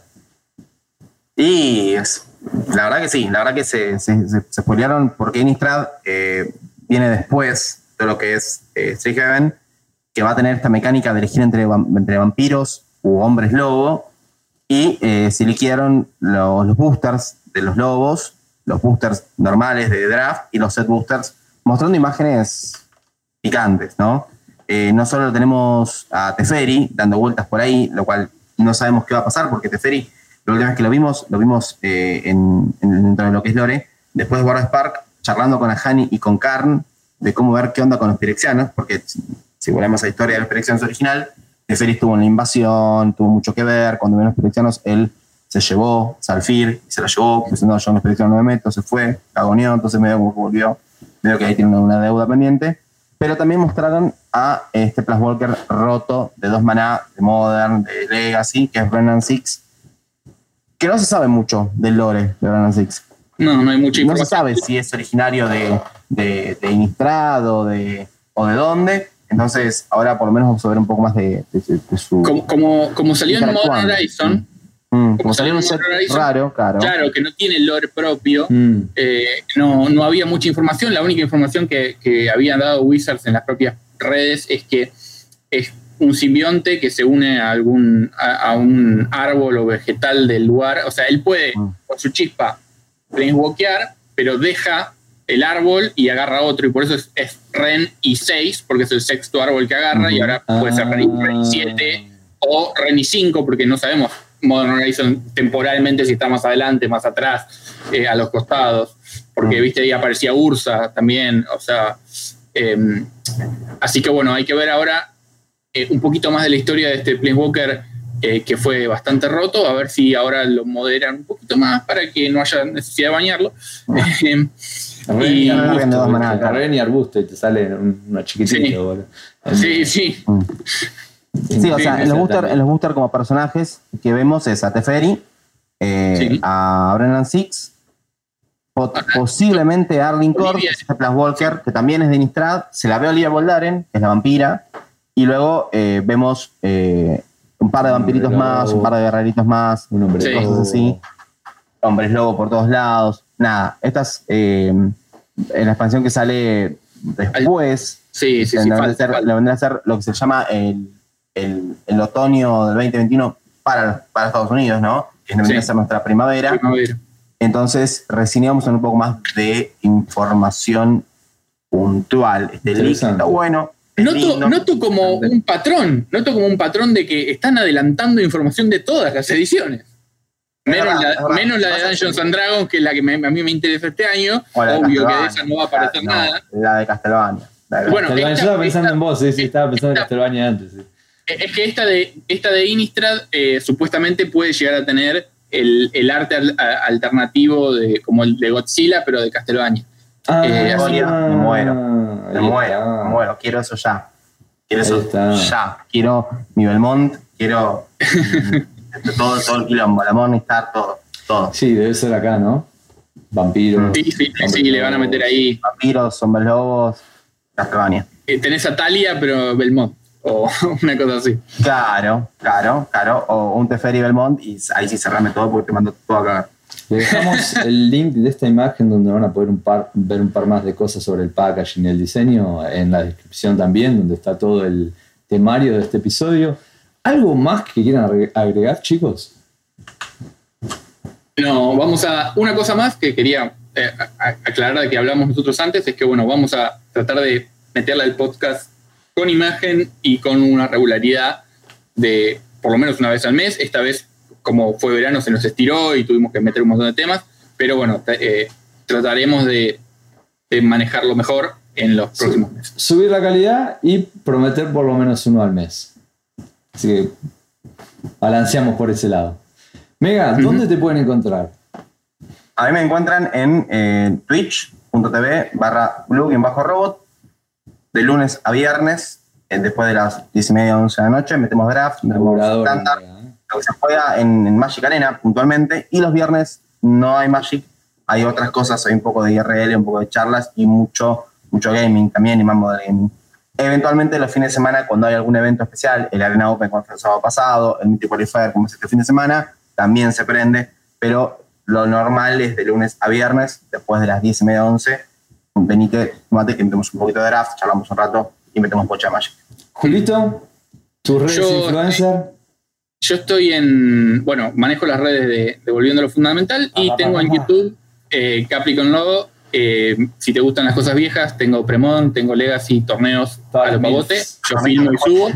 Y es- la verdad que sí, la verdad que se, se, se, se spoilearon porque Innistrad eh, viene después de lo que es eh, Street que va a tener esta mecánica de elegir entre vampiros u hombres lobo. Y eh, se liquidaron los, los boosters de los lobos los boosters normales de draft y los set boosters, mostrando imágenes picantes, ¿no? Eh, no solo tenemos a Teferi dando vueltas por ahí, lo cual no sabemos qué va a pasar, porque Teferi, la última vez que lo vimos, lo vimos eh, en, en- dentro de lo que es Lore, después de Guarda Spark, charlando con Ahani y con Karn, de cómo ver qué onda con los pirexianos, porque si, volvemos a la historia de los pirexianos original, Teferi estuvo en la invasión, tuvo mucho que ver, cuando vino los pirexianos, él se llevó Salfir, y se la llevó, yo no los pirexianos no me meto, se fue, cagoneó, entonces medio como volvió, medio que ahí tiene una, una deuda pendiente, pero también mostraron a este Plus Walker roto de dos maná, de Modern, de Legacy, que es Brennan Six, que no se sabe mucho del lore de Brennan Six. No, no hay mucha No se sabe si es originario de, de, de o de, o de dónde. Entonces, ahora por lo menos vamos a ver un poco más de, de- de su. Como, como, como salió en Modern Interactuando. Horizon, Mm, como como salió un set Horizon, raro, claro. claro, que no tiene lore propio, Mm. eh, no, no había mucha información. La única información que, que habían dado Wizards en las propias redes es que es un simbionte que se une a algún a, a un árbol o vegetal del lugar. O sea, él puede Mm. con su chispa planeswalkear, pero deja el árbol y agarra otro. Y por eso es, es Ren y 6, porque es el sexto árbol que agarra. Y ahora puede ser Ren y- Ren y 7 o Ren y 5, porque no sabemos Modern Horizon temporalmente si está más adelante, más atrás, eh, a los costados. Porque, viste, ahí aparecía Ursa también, o sea. em, así que bueno, hay que ver ahora eh, un poquito más de la historia de este Planeswalker eh, que fue bastante roto, a ver si ahora lo moderan un poquito más para que no haya necesidad de bañarlo. (laughs) Em, Ren Y- arbusto. Ren y arbusto y te sale un- uno chiquitito. Sí. boludo. sí, sí. Mm. Sí, o sea, en los, booster, en los booster como personajes que vemos es a Teferi, eh, Sí. a Brennan Six, po- posiblemente a Arlene este Plus Walker, que también es de Innistrad, se la ve a Olivia Boldaren, que es la vampira, y luego eh, vemos eh, un par de vampiritos más, un par de guerreritos más, Un hombre Sí. cosas así, hombres lobo por todos lados, nada, estas eh, en la expansión que sale después, Sí, sí, sí, vendrá, a falta. le vendrá a ser lo que se llama el, el, el otoño del 2021 para, para Estados Unidos, ¿no? Que vendría a ser nuestra primavera. Primavera. Entonces, recién íbamos en un poco más de información puntual. Este link está bueno. Noto, lindo. noto como un patrón, noto como un patrón de que están adelantando información de todas las ediciones. Menos, la, es verdad. menos la de Dungeons que- and Dragons, que es la que me- a mí me interesa este año. Obvio que de esa no va a aparecer La- nada. La de Castlevania. Bueno, esta- yo estaba pensando esta- en vos, sí, sí, estaba pensando en Castlevania antes. sí. Es que esta de, esta de Innistrad eh, supuestamente puede llegar a tener el, el arte al- a- alternativo de, como el de Godzilla, pero de Castlevania. Ah, Eh, así- me muero. me muero, me muero. Quiero eso ya. Quiero eso ya. Quiero mi Belmont, quiero (laughs) todo, todo el quilombo, la Morningstar, todo. Todo. Sí, debe ser acá, ¿no? Vampiros. Sí, sí, sí, le van a meter ahí. Vampiros, hombres lobos, Castlevania. eh, tenés a Talia, pero Belmont. O (laughs) una cosa así. Claro, claro, claro. O un Teferi Belmont y ahí sí cerrame todo porque te mando todo a cagar. Le dejamos (laughs) el link de esta imagen donde van a poder un par- ver un par más de cosas sobre el packaging y el diseño en la descripción también, donde está todo el temario de este episodio. ¿Algo más que quieran agre- agregar, chicos? No, vamos a. Una cosa más que quería eh, aclarar de que hablamos nosotros antes es que, bueno, vamos a tratar de meterle al podcast con imagen y con una regularidad de por lo menos una vez al mes. Esta vez, como fue verano, se nos estiró y tuvimos que meter un montón de temas, pero bueno, eh, trataremos de, de manejarlo mejor en los próximos meses. Subir la calidad y prometer por lo menos uno al mes. Así que balanceamos por ese lado. Mega, ¿dónde te pueden encontrar? A mí me encuentran en eh, twitch.tv barra blue-robot de lunes a viernes, eh, después de las 10 y media, 11 de la noche, metemos draft, metemos estándar, ¿eh? lo que se juega en, en Magic Arena puntualmente, y los viernes no hay Magic, hay otras cosas, hay un poco de IRL, un poco de charlas y mucho, mucho gaming también y más model gaming. Eventualmente los fines de semana, cuando hay algún evento especial, el Arena Open como fue el sábado pasado, el Mythic Qualifier como es este fin de semana, también se prende, pero lo normal es de lunes a viernes, después de las 10 y media, 11, venite, mate, que metemos un poquito de draft, charlamos un rato y metemos pocha Magic. Julito, tus redes Yo- influencer. Yo estoy en, bueno, manejo las redes de, de Volviendo a lo Fundamental y Ajá, tengo en. YouTube eh, Capricorn Logo. Eh, si te gustan las cosas viejas, tengo Premon, tengo Legacy, torneos a lo las pavote. mil. Yo filmo y subo.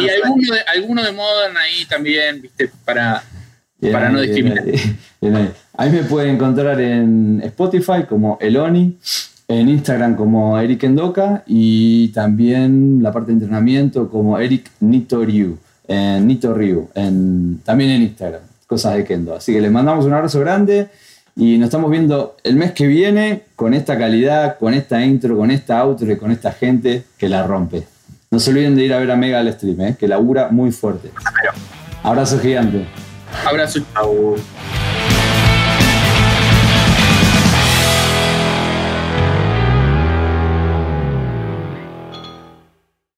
Y alguno de, alguno de Modern ahí también, viste, para. Bien Para no discriminar. ahí, bien ahí. Ahí me pueden encontrar en Spotify como Eloni, en Instagram como Eric Endoca y también la parte de entrenamiento como Eric Nito Ryu, en Nito Ryu, en, también en Instagram, cosas de Kendo. Así que les mandamos un abrazo grande y nos estamos viendo el mes que viene con esta calidad, con esta intro, con esta outro y con esta gente que la rompe. No se olviden de ir a ver a Mega al stream, ¿eh? que labura muy fuerte. Abrazo gigante. Abrazo. Chau.